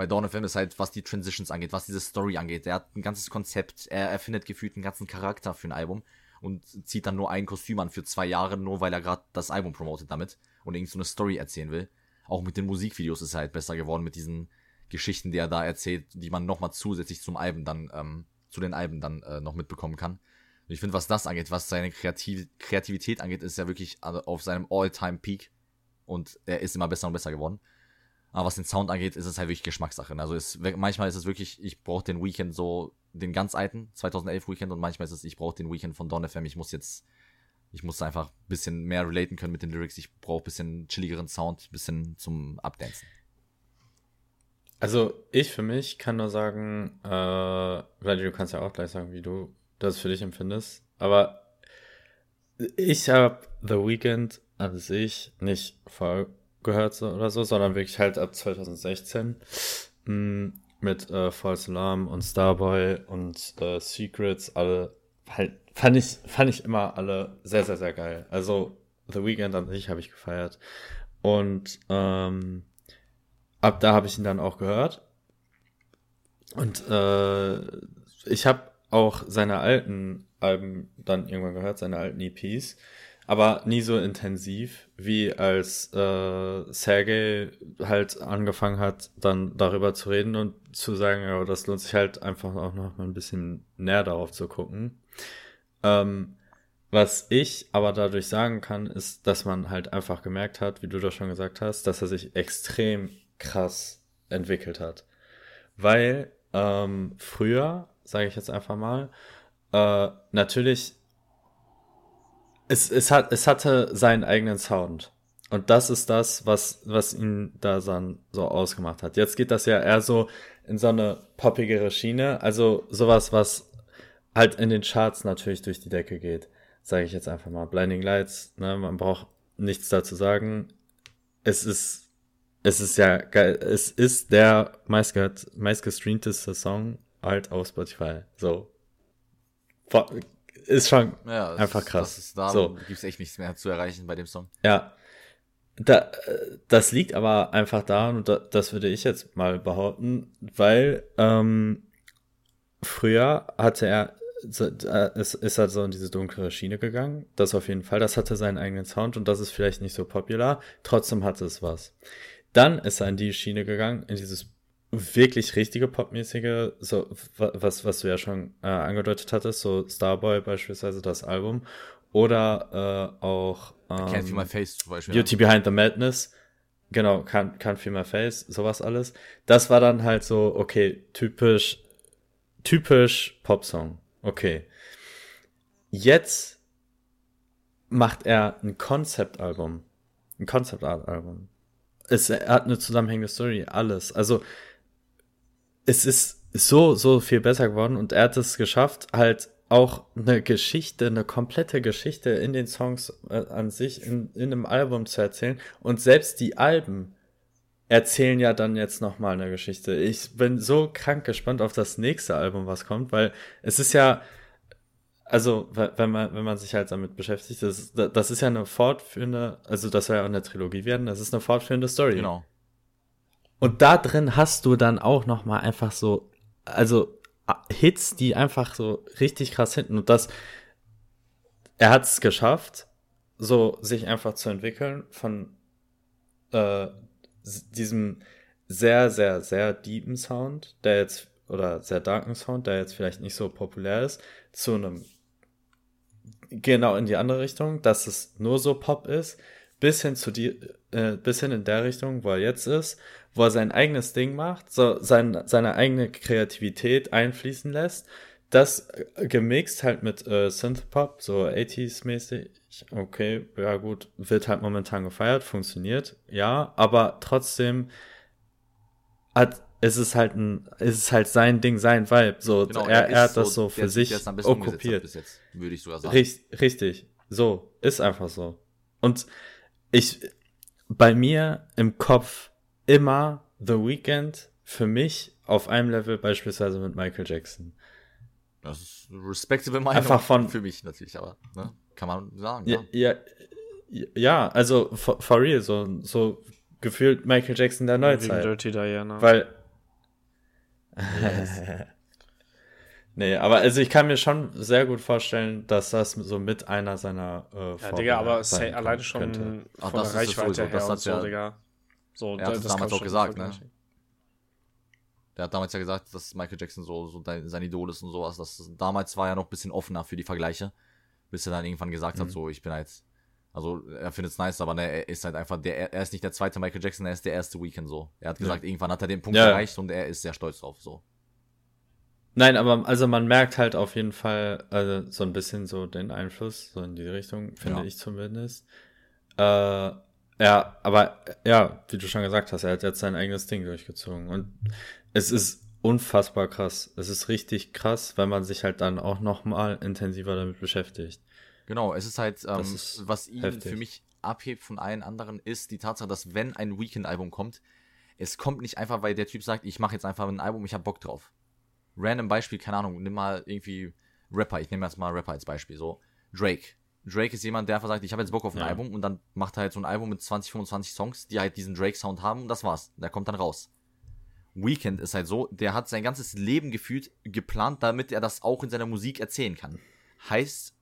[SPEAKER 1] Weil Dawn FM ist halt, was die Transitions angeht, was diese Story angeht. Er hat ein ganzes Konzept, er erfindet gefühlt einen ganzen Charakter für ein Album und zieht dann nur ein Kostüm an für zwei Jahre, nur weil er gerade das Album promotet damit und irgend so eine Story erzählen will. Auch mit den Musikvideos ist er halt besser geworden, mit diesen Geschichten, die er da erzählt, die man nochmal zusätzlich zum Alben dann, ähm, zu den Alben dann äh, noch mitbekommen kann. Und ich finde, was das angeht, was seine Kreativ Kreativität angeht, ist er wirklich also auf seinem All-Time-Peak und er ist immer besser und besser geworden. Aber was den Sound angeht, ist es halt wirklich Geschmackssache. Also es, manchmal ist es wirklich, ich brauche den Weekend so, den ganz alten, 2011 Weekend und manchmal ist es, ich brauche den Weekend von Dawn FM. Ich muss jetzt, ich muss einfach ein bisschen mehr relaten können mit den Lyrics. Ich brauche ein bisschen chilligeren Sound, ein bisschen zum Abdancen.
[SPEAKER 3] Also ich für mich kann nur sagen, äh, weil du kannst ja auch gleich sagen, wie du das für dich empfindest. Aber ich habe The Weeknd an sich nicht voll gehört oder so, sondern wirklich halt ab 2016 mh, mit äh, False Alarm und Starboy und äh, Secrets alle halt fand ich fand ich immer alle sehr sehr sehr geil. Also The Weeknd an sich habe ich gefeiert und ähm, ab da habe ich ihn dann auch gehört. Und äh, ich habe auch seine alten Alben dann irgendwann gehört, seine alten EPs, aber nie so intensiv, wie als äh, Sergey halt angefangen hat, dann darüber zu reden und zu sagen, ja, das lohnt sich halt einfach auch noch mal ein bisschen näher darauf zu gucken. Ähm, was ich aber dadurch sagen kann, ist, dass man halt einfach gemerkt hat, wie du das schon gesagt hast, dass er sich extrem krass entwickelt hat. Weil ähm, früher, sage ich jetzt einfach mal, äh, natürlich, es, es, hat, es hatte seinen eigenen Sound. Und das ist das, was, was ihn da so ausgemacht hat. Jetzt geht das ja eher so in so eine poppigere Schiene. Also sowas, was halt in den Charts natürlich durch die Decke geht. Sage ich jetzt einfach mal. Blinding Lights, ne, man braucht nichts dazu sagen. Es ist, es ist ja geil. Es ist der meistgestreamteste Song halt auf Spotify. So. Ist schon
[SPEAKER 1] Ja,
[SPEAKER 3] Einfach krass.
[SPEAKER 1] Ist, da
[SPEAKER 3] So.
[SPEAKER 1] gibt's echt nichts mehr zu erreichen bei dem Song.
[SPEAKER 3] Ja. Da, das liegt aber einfach daran, und da, das würde ich jetzt mal behaupten, weil ähm, früher hatte er, so, äh, ist, er so in diese dunklere Schiene gegangen. Das auf jeden Fall. Das hatte seinen eigenen Sound und das ist vielleicht nicht so popular. Trotzdem hatte es was. Dann ist er in die Schiene gegangen, in dieses wirklich richtige popmäßige, so was, was du ja schon äh, angedeutet hattest, so Starboy beispielsweise das Album oder äh, auch
[SPEAKER 1] ähm, Can't Feel My Face zum
[SPEAKER 3] Beispiel. Beauty Behind the Madness, genau, Can't, Can't Feel My Face, sowas alles. Das war dann halt so, okay, typisch, typisch Popsong, okay. Jetzt macht er ein Konzeptalbum, ein Konzeptalbum. Es, er hat eine zusammenhängende Story, alles. Also es ist so, so viel besser geworden und er hat es geschafft, halt auch eine Geschichte, eine komplette Geschichte in den Songs äh, an sich, in, in einem Album zu erzählen. Und selbst die Alben erzählen ja dann jetzt nochmal eine Geschichte. Ich bin so krank gespannt auf das nächste Album, was kommt, weil es ist ja, also wenn man, wenn man sich halt damit beschäftigt, das, das ist ja eine fortführende, also das soll ja auch eine Trilogie werden, das ist eine fortführende Story.
[SPEAKER 1] Genau.
[SPEAKER 3] Und da drin hast du dann auch noch mal einfach so, also Hits, die einfach so richtig krass hinten. Und das, er hat es geschafft, so sich einfach zu entwickeln von äh, diesem sehr, sehr, sehr deepen Sound, der jetzt, oder sehr darken Sound, der jetzt vielleicht nicht so populär ist, zu einem genau in die andere Richtung, dass es nur so Pop ist, bis hin zu die, äh, bis hin in der Richtung, wo er jetzt ist, wo er sein eigenes Ding macht, so sein, seine eigene Kreativität einfließen lässt. Das äh, gemixt halt mit äh, Synthpop, so 80s-mäßig. Okay, ja gut, wird halt momentan gefeiert, funktioniert, ja, aber trotzdem hat, ist es halt ein, ist es halt sein Ding, sein Vibe. So, genau, er, er, hat das so für der, sich okkupiert. Jetzt,
[SPEAKER 1] würde ich sogar sagen.
[SPEAKER 3] Richtig, richtig. So, ist einfach so. Und ich, bei mir im Kopf immer The Weeknd für mich auf einem Level beispielsweise mit Michael Jackson.
[SPEAKER 1] Das ist respectable Meinung
[SPEAKER 3] Einfach von,
[SPEAKER 1] für mich natürlich, aber ne? kann man sagen.
[SPEAKER 3] Ja, ja, ja also for, for, real, so, so gefühlt Michael Jackson der Neuzeit.
[SPEAKER 2] Dirty Diana.
[SPEAKER 3] Weil. Yes. nee, aber also ich kann mir schon sehr gut vorstellen, dass das so mit einer seiner
[SPEAKER 2] äh, Ja, Digga, aber alleine schon könnte. von
[SPEAKER 1] Ach, der Reichweite her und so, ja, Digga. So, er hat das damals auch gesagt, ne? Der hat damals ja gesagt, dass Michael Jackson so, so sein Idol ist und sowas. Das, damals war er noch ein bisschen offener für die Vergleiche, bis er dann irgendwann gesagt mhm. hat, so, ich bin halt, also er findet es nice, aber ne, er ist halt einfach, der, er ist nicht der zweite Michael Jackson, er ist der erste Weekend so. Er hat gesagt, ja. irgendwann hat er den Punkt ja. erreicht und er ist sehr stolz drauf, so.
[SPEAKER 3] Nein, aber also man merkt halt auf jeden Fall also so ein bisschen so den Einfluss, so in die Richtung, finde ja. ich zumindest. Äh, ja, aber ja, wie du schon gesagt hast, er hat jetzt sein eigenes Ding durchgezogen. Und es ist unfassbar krass. Es ist richtig krass, weil man sich halt dann auch nochmal intensiver damit beschäftigt.
[SPEAKER 1] Genau, es ist halt, ähm, ist was ihn heftig. für mich abhebt von allen anderen, ist die Tatsache, dass wenn ein Weekend-Album kommt, es kommt nicht einfach, weil der Typ sagt, ich mache jetzt einfach ein Album, ich habe Bock drauf. Random Beispiel, keine Ahnung, nimm mal irgendwie Rapper, ich nehme jetzt mal Rapper als Beispiel, so Drake Drake ist jemand, der einfach sagt, ich habe jetzt Bock auf ein ja. Album und dann macht er halt so ein Album mit 20, 25 Songs, die halt diesen Drake-Sound haben und das war's. Der kommt dann raus. Weekend ist halt so, der hat sein ganzes Leben gefühlt geplant, damit er das auch in seiner Musik erzählen kann. Heißt,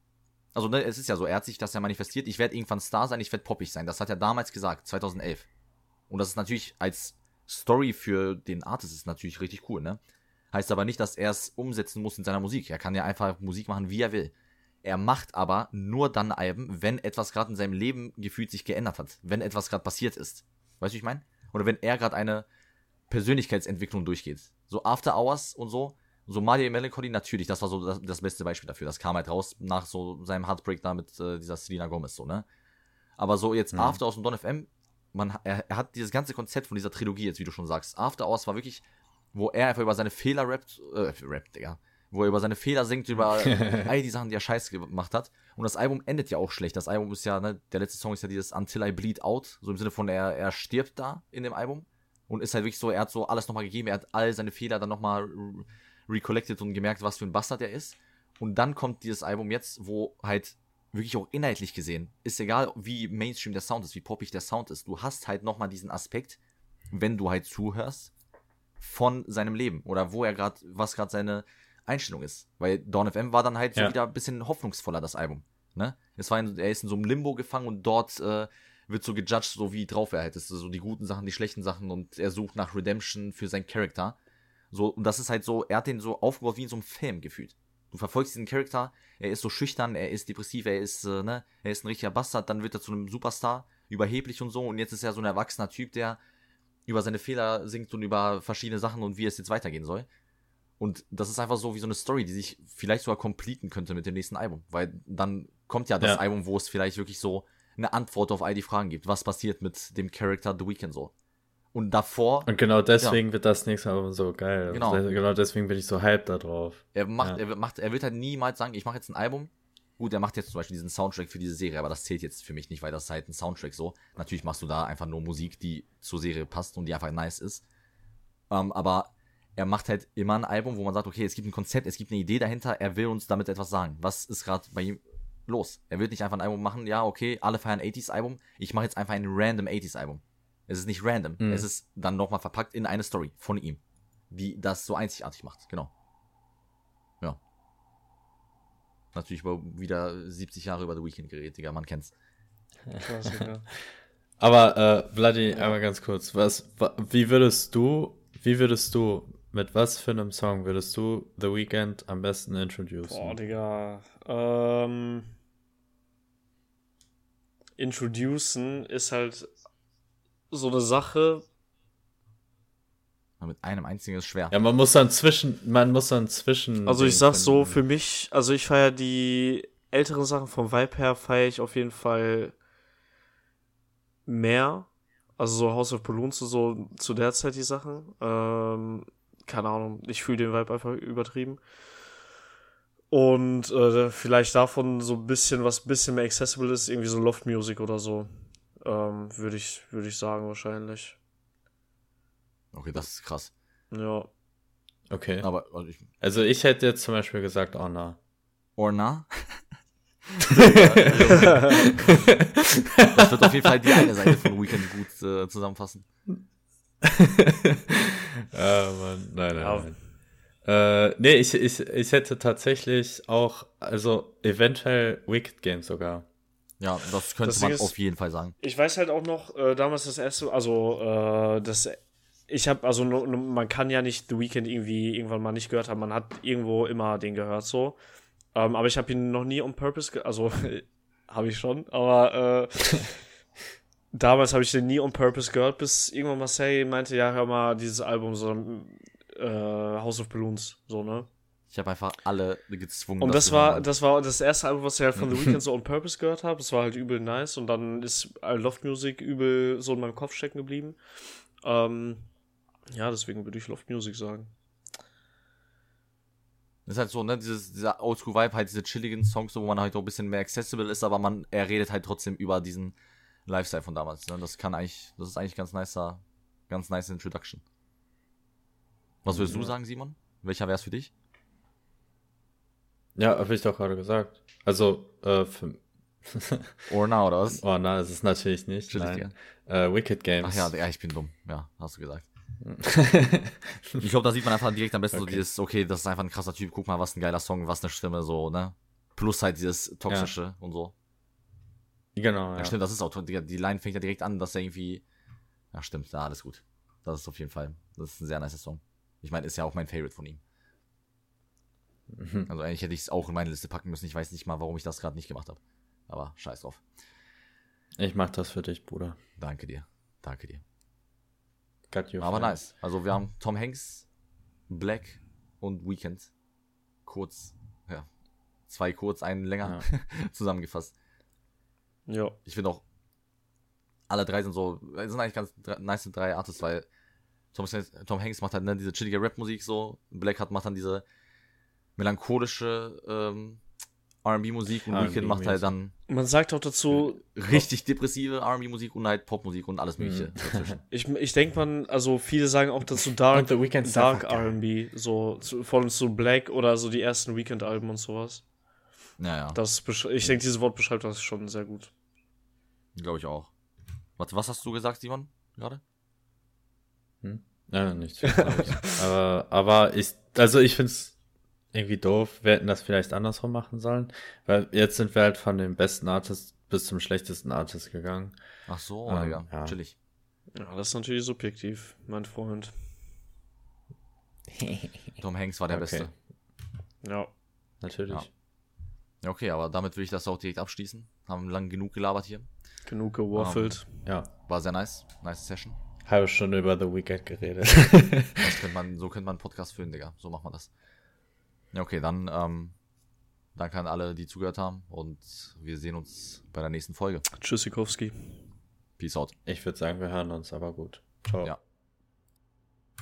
[SPEAKER 1] also ne, es ist ja so, er hat sich das ja manifestiert, ich werde irgendwann Star sein, ich werde poppig sein. Das hat er damals gesagt, 2011. Und das ist natürlich als Story für den Artist ist natürlich richtig cool, ne? Heißt aber nicht, dass er es umsetzen muss in seiner Musik. Er kann ja einfach Musik machen, wie er will. Er macht aber nur dann Alben, wenn etwas gerade in seinem Leben gefühlt sich geändert hat, wenn etwas gerade passiert ist. Weißt du, wie ich meine? Oder wenn er gerade eine Persönlichkeitsentwicklung durchgeht. So After Hours und so. So Mario Melancholy, natürlich, das war so das, das, beste Beispiel dafür. Das kam halt raus nach so seinem Heartbreak da mit äh, dieser Selena Gomez, so, ne? Aber so jetzt mhm. After Hours und Don FM, man, er, er, hat dieses ganze Konzept von dieser Trilogie jetzt, wie du schon sagst. After Hours war wirklich, wo er einfach über seine Fehler rappt, äh, rappt, Digga, wo er über seine Fehler singt, über all die Sachen, die er scheiße gemacht hat. Und das Album endet ja auch schlecht. Das Album ist ja, ne, der letzte Song ist ja dieses Until I Bleed Out, so im Sinne von, er, er stirbt da in dem Album. Und ist halt wirklich so, er hat so alles nochmal gegeben, er hat all seine Fehler dann nochmal recollected und gemerkt, was für ein Bastard er ist. Und dann kommt dieses Album jetzt, wo halt wirklich auch inhaltlich gesehen, ist egal, wie Mainstream der Sound ist, wie poppig der Sound ist, du hast halt nochmal diesen Aspekt, wenn du halt zuhörst, von seinem Leben oder wo er gerade, was gerade seine Einstellung ist. Weil Dawn FM war dann halt ja. so wieder ein bisschen hoffnungsvoller, das Album. Ne? Es war in, er ist in so einem Limbo gefangen und dort äh, wird so gejudged, so wie drauf er halt ist. So die guten Sachen, die schlechten Sachen und er sucht nach Redemption für seinen Charakter. So, und das ist halt so, er hat den so aufgebaut wie in so einem Film gefühlt. Du verfolgst diesen Charakter, er ist so schüchtern, er ist depressiv, er ist, äh, ne, er ist ein richtiger Bastard, dann wird er zu einem Superstar, überheblich und so, und jetzt ist er so ein erwachsener Typ, der über seine Fehler singt und über verschiedene Sachen und wie es jetzt weitergehen soll. Und das ist einfach so wie so eine Story, die sich vielleicht sogar completen könnte mit dem nächsten Album. Weil dann kommt ja das
[SPEAKER 3] Ja.
[SPEAKER 1] Album, wo es vielleicht wirklich so eine Antwort auf all die Fragen gibt. Was passiert mit dem Charakter The Weeknd so? Und davor,
[SPEAKER 3] Und genau deswegen wird das nächste Album so geil.
[SPEAKER 1] Genau.
[SPEAKER 3] Genau. genau deswegen bin ich so hyped da drauf.
[SPEAKER 1] er macht,
[SPEAKER 3] Ja.
[SPEAKER 1] er macht, er wird halt niemals sagen, ich mache jetzt ein Album. Gut, er macht jetzt zum Beispiel diesen Soundtrack für diese Serie, aber das zählt jetzt für mich nicht, weil das ist halt ein Soundtrack so. Natürlich machst du da einfach nur Musik, die zur Serie passt und die einfach nice ist. Ähm, aber er macht halt immer ein Album, wo man sagt, okay, es gibt ein Konzept, es gibt eine Idee dahinter, er will uns damit etwas sagen. Was ist gerade bei ihm los? Er wird nicht einfach ein Album machen, ja, okay, alle feiern 80s-Album, ich mache jetzt einfach ein random 80s-Album. Es ist nicht random,
[SPEAKER 3] Mhm.
[SPEAKER 1] es ist dann nochmal verpackt in eine Story von ihm, die das so einzigartig macht, genau. Ja. Natürlich über wieder 70 Jahre über The Weekend geredet, Digga, man kennt's.
[SPEAKER 3] Aber, äh, Vladi, einmal ganz kurz. Was, wa, wie würdest du, wie würdest du, mit was für einem Song würdest du The Weeknd am besten introducen?
[SPEAKER 2] Boah, Digga. Ähm, introducen ist halt so eine Sache.
[SPEAKER 1] Mit einem einzigen ist schwer.
[SPEAKER 3] ja, man muss dann zwischen, man muss dann zwischen.
[SPEAKER 2] Also ich sag's so, für mich, also ich feiere die älteren Sachen vom Vibe her, feiere ich auf jeden Fall mehr. Also so House of Balloons und so zu der Zeit die Sachen. Ähm, keine Ahnung, ich fühle den Vibe einfach übertrieben. Und äh, vielleicht davon so ein bisschen, was ein bisschen mehr accessible ist, irgendwie so Loft Music oder so. Ähm, würde ich, würde ich sagen, wahrscheinlich.
[SPEAKER 1] Okay, das ist krass.
[SPEAKER 2] Ja.
[SPEAKER 3] Okay.
[SPEAKER 1] Aber also ich,
[SPEAKER 3] Also ich hätte jetzt zum Beispiel gesagt Honor.
[SPEAKER 1] Orna. Das wird auf jeden Fall die eine Seite von Weekend gut äh, zusammenfassen.
[SPEAKER 3] Ah, Mann. Nein, nein,
[SPEAKER 2] Ja.
[SPEAKER 3] nein. Äh, nee, ich, ich, ich hätte tatsächlich auch, also eventuell Wicked Game sogar.
[SPEAKER 1] Ja, das könnte
[SPEAKER 2] Das
[SPEAKER 1] man
[SPEAKER 2] ist-
[SPEAKER 1] auf jeden Fall sagen.
[SPEAKER 2] Ich weiß halt auch noch, äh, damals das erste, also äh, das, ich habe, also no, no, man kann ja nicht The Weeknd irgendwie irgendwann mal nicht gehört haben, man hat irgendwo immer den gehört so. Ähm, aber ich habe ihn noch nie on purpose, also habe ich schon, aber äh, damals habe ich den nie on purpose gehört, bis irgendwann Marseille meinte, ja, hör mal dieses Album, so äh, House of Balloons, so, ne?
[SPEAKER 1] Ich habe einfach alle gezwungen.
[SPEAKER 2] Und das war, das war das erste Album, was ich halt von The Weeknd so on purpose gehört habe. Das war halt übel nice. Und dann ist I Love Music übel so in meinem Kopf stecken geblieben. Ähm, ja, deswegen würde ich Love Music sagen.
[SPEAKER 1] Das ist halt so, ne, dieses, dieser Oldschool-Vibe, halt diese chilligen Songs, so, wo man halt auch ein bisschen mehr accessible ist, aber man, er redet halt trotzdem über diesen Lifestyle von damals, ne? Das kann eigentlich, das ist eigentlich ganz nicer, ganz nice Introduction. Was würdest du
[SPEAKER 2] Ja.
[SPEAKER 1] sagen, Simon? Welcher wär's für dich?
[SPEAKER 3] Ja, habe ich doch gerade gesagt. Also, äh, für,
[SPEAKER 1] Orna oder was?
[SPEAKER 3] oh nein, das ist natürlich nicht. Nein. Äh, Wicked Games.
[SPEAKER 1] Ach ja, ja, ich bin dumm. Ja, hast du gesagt. Ich glaube, da sieht man einfach direkt am besten so
[SPEAKER 3] Okay.
[SPEAKER 1] dieses, okay, das ist einfach ein krasser Typ, guck mal, was ein geiler Song, was eine Stimme, so, ne? Plus halt dieses Toxische und so.
[SPEAKER 3] Genau,
[SPEAKER 1] Ja.
[SPEAKER 3] ja.
[SPEAKER 1] stimmt, das ist auch, die, die Line fängt ja direkt an, dass er irgendwie, ja, stimmt, ja, alles gut. Das ist auf jeden Fall, das ist ein sehr nicer Song. Ich meine, ist ja auch mein Favorite von ihm.
[SPEAKER 3] Mhm.
[SPEAKER 1] Also eigentlich hätte ich es auch in meine Liste packen müssen, ich weiß nicht mal, warum ich das gerade nicht gemacht habe. Aber scheiß drauf.
[SPEAKER 3] Ich mach das für dich, Bruder.
[SPEAKER 1] Danke dir. Danke dir.
[SPEAKER 3] Got you.
[SPEAKER 1] Aber nice. Also wir haben Tom Hanks, Black und Weekend. Kurz, ja. Zwei kurz, einen länger zusammengefasst.
[SPEAKER 2] Ja.
[SPEAKER 1] Ich finde auch, alle drei sind so, sind eigentlich ganz nice drei Artists, weil Tom, Hanks- Tom Hanks macht halt ne, diese chillige Rap-Musik so, Black hat macht dann diese melancholische ähm, R&B-Musik und Weekend macht halt dann
[SPEAKER 2] Man sagt auch dazu,
[SPEAKER 1] richtig depressive R&B-Musik und halt Popmusik und alles mögliche
[SPEAKER 3] Mhm.
[SPEAKER 1] dazwischen.
[SPEAKER 2] ich, ich denke man, also viele sagen auch dazu Dark,
[SPEAKER 3] The Weeknd ist
[SPEAKER 2] Dark. R&B, so zu, von so Black oder so die ersten Weekend-Alben und sowas.
[SPEAKER 1] Ja, ja,
[SPEAKER 2] Das ich denke, dieses Wort beschreibt das schon sehr gut.
[SPEAKER 1] Glaube ich auch. Was, was hast du gesagt, Simon, gerade?
[SPEAKER 3] Hm? Ja, nichts. aber, aber ich, also ich find's irgendwie doof. Wir hätten das vielleicht andersrum machen sollen. Weil jetzt sind wir halt von dem besten Artist bis zum schlechtesten Artist gegangen.
[SPEAKER 1] Ach so,
[SPEAKER 3] Ähm, ja.
[SPEAKER 1] Chillig.
[SPEAKER 2] Ja, das ist natürlich subjektiv, mein Freund.
[SPEAKER 1] Tom Hanks war der
[SPEAKER 3] Okay.
[SPEAKER 1] Beste.
[SPEAKER 2] Ja.
[SPEAKER 3] Natürlich.
[SPEAKER 1] Ja. Ja, okay, aber damit will ich das auch direkt abschließen. Haben lang genug gelabert hier.
[SPEAKER 2] Genug gewaffelt.
[SPEAKER 3] Ja.
[SPEAKER 1] War sehr nice. Nice Session.
[SPEAKER 3] Halbe Stunde über The Weekend geredet.
[SPEAKER 1] Das könnte man, so könnte man einen Podcast führen, Digga. So macht man das. Ja, okay, dann ähm, danke an alle, die zugehört haben und wir sehen uns bei der nächsten Folge.
[SPEAKER 2] Tschüssikowski.
[SPEAKER 1] Peace out.
[SPEAKER 3] ich würde sagen, wir hören uns, aber gut. Ciao.
[SPEAKER 1] Ja.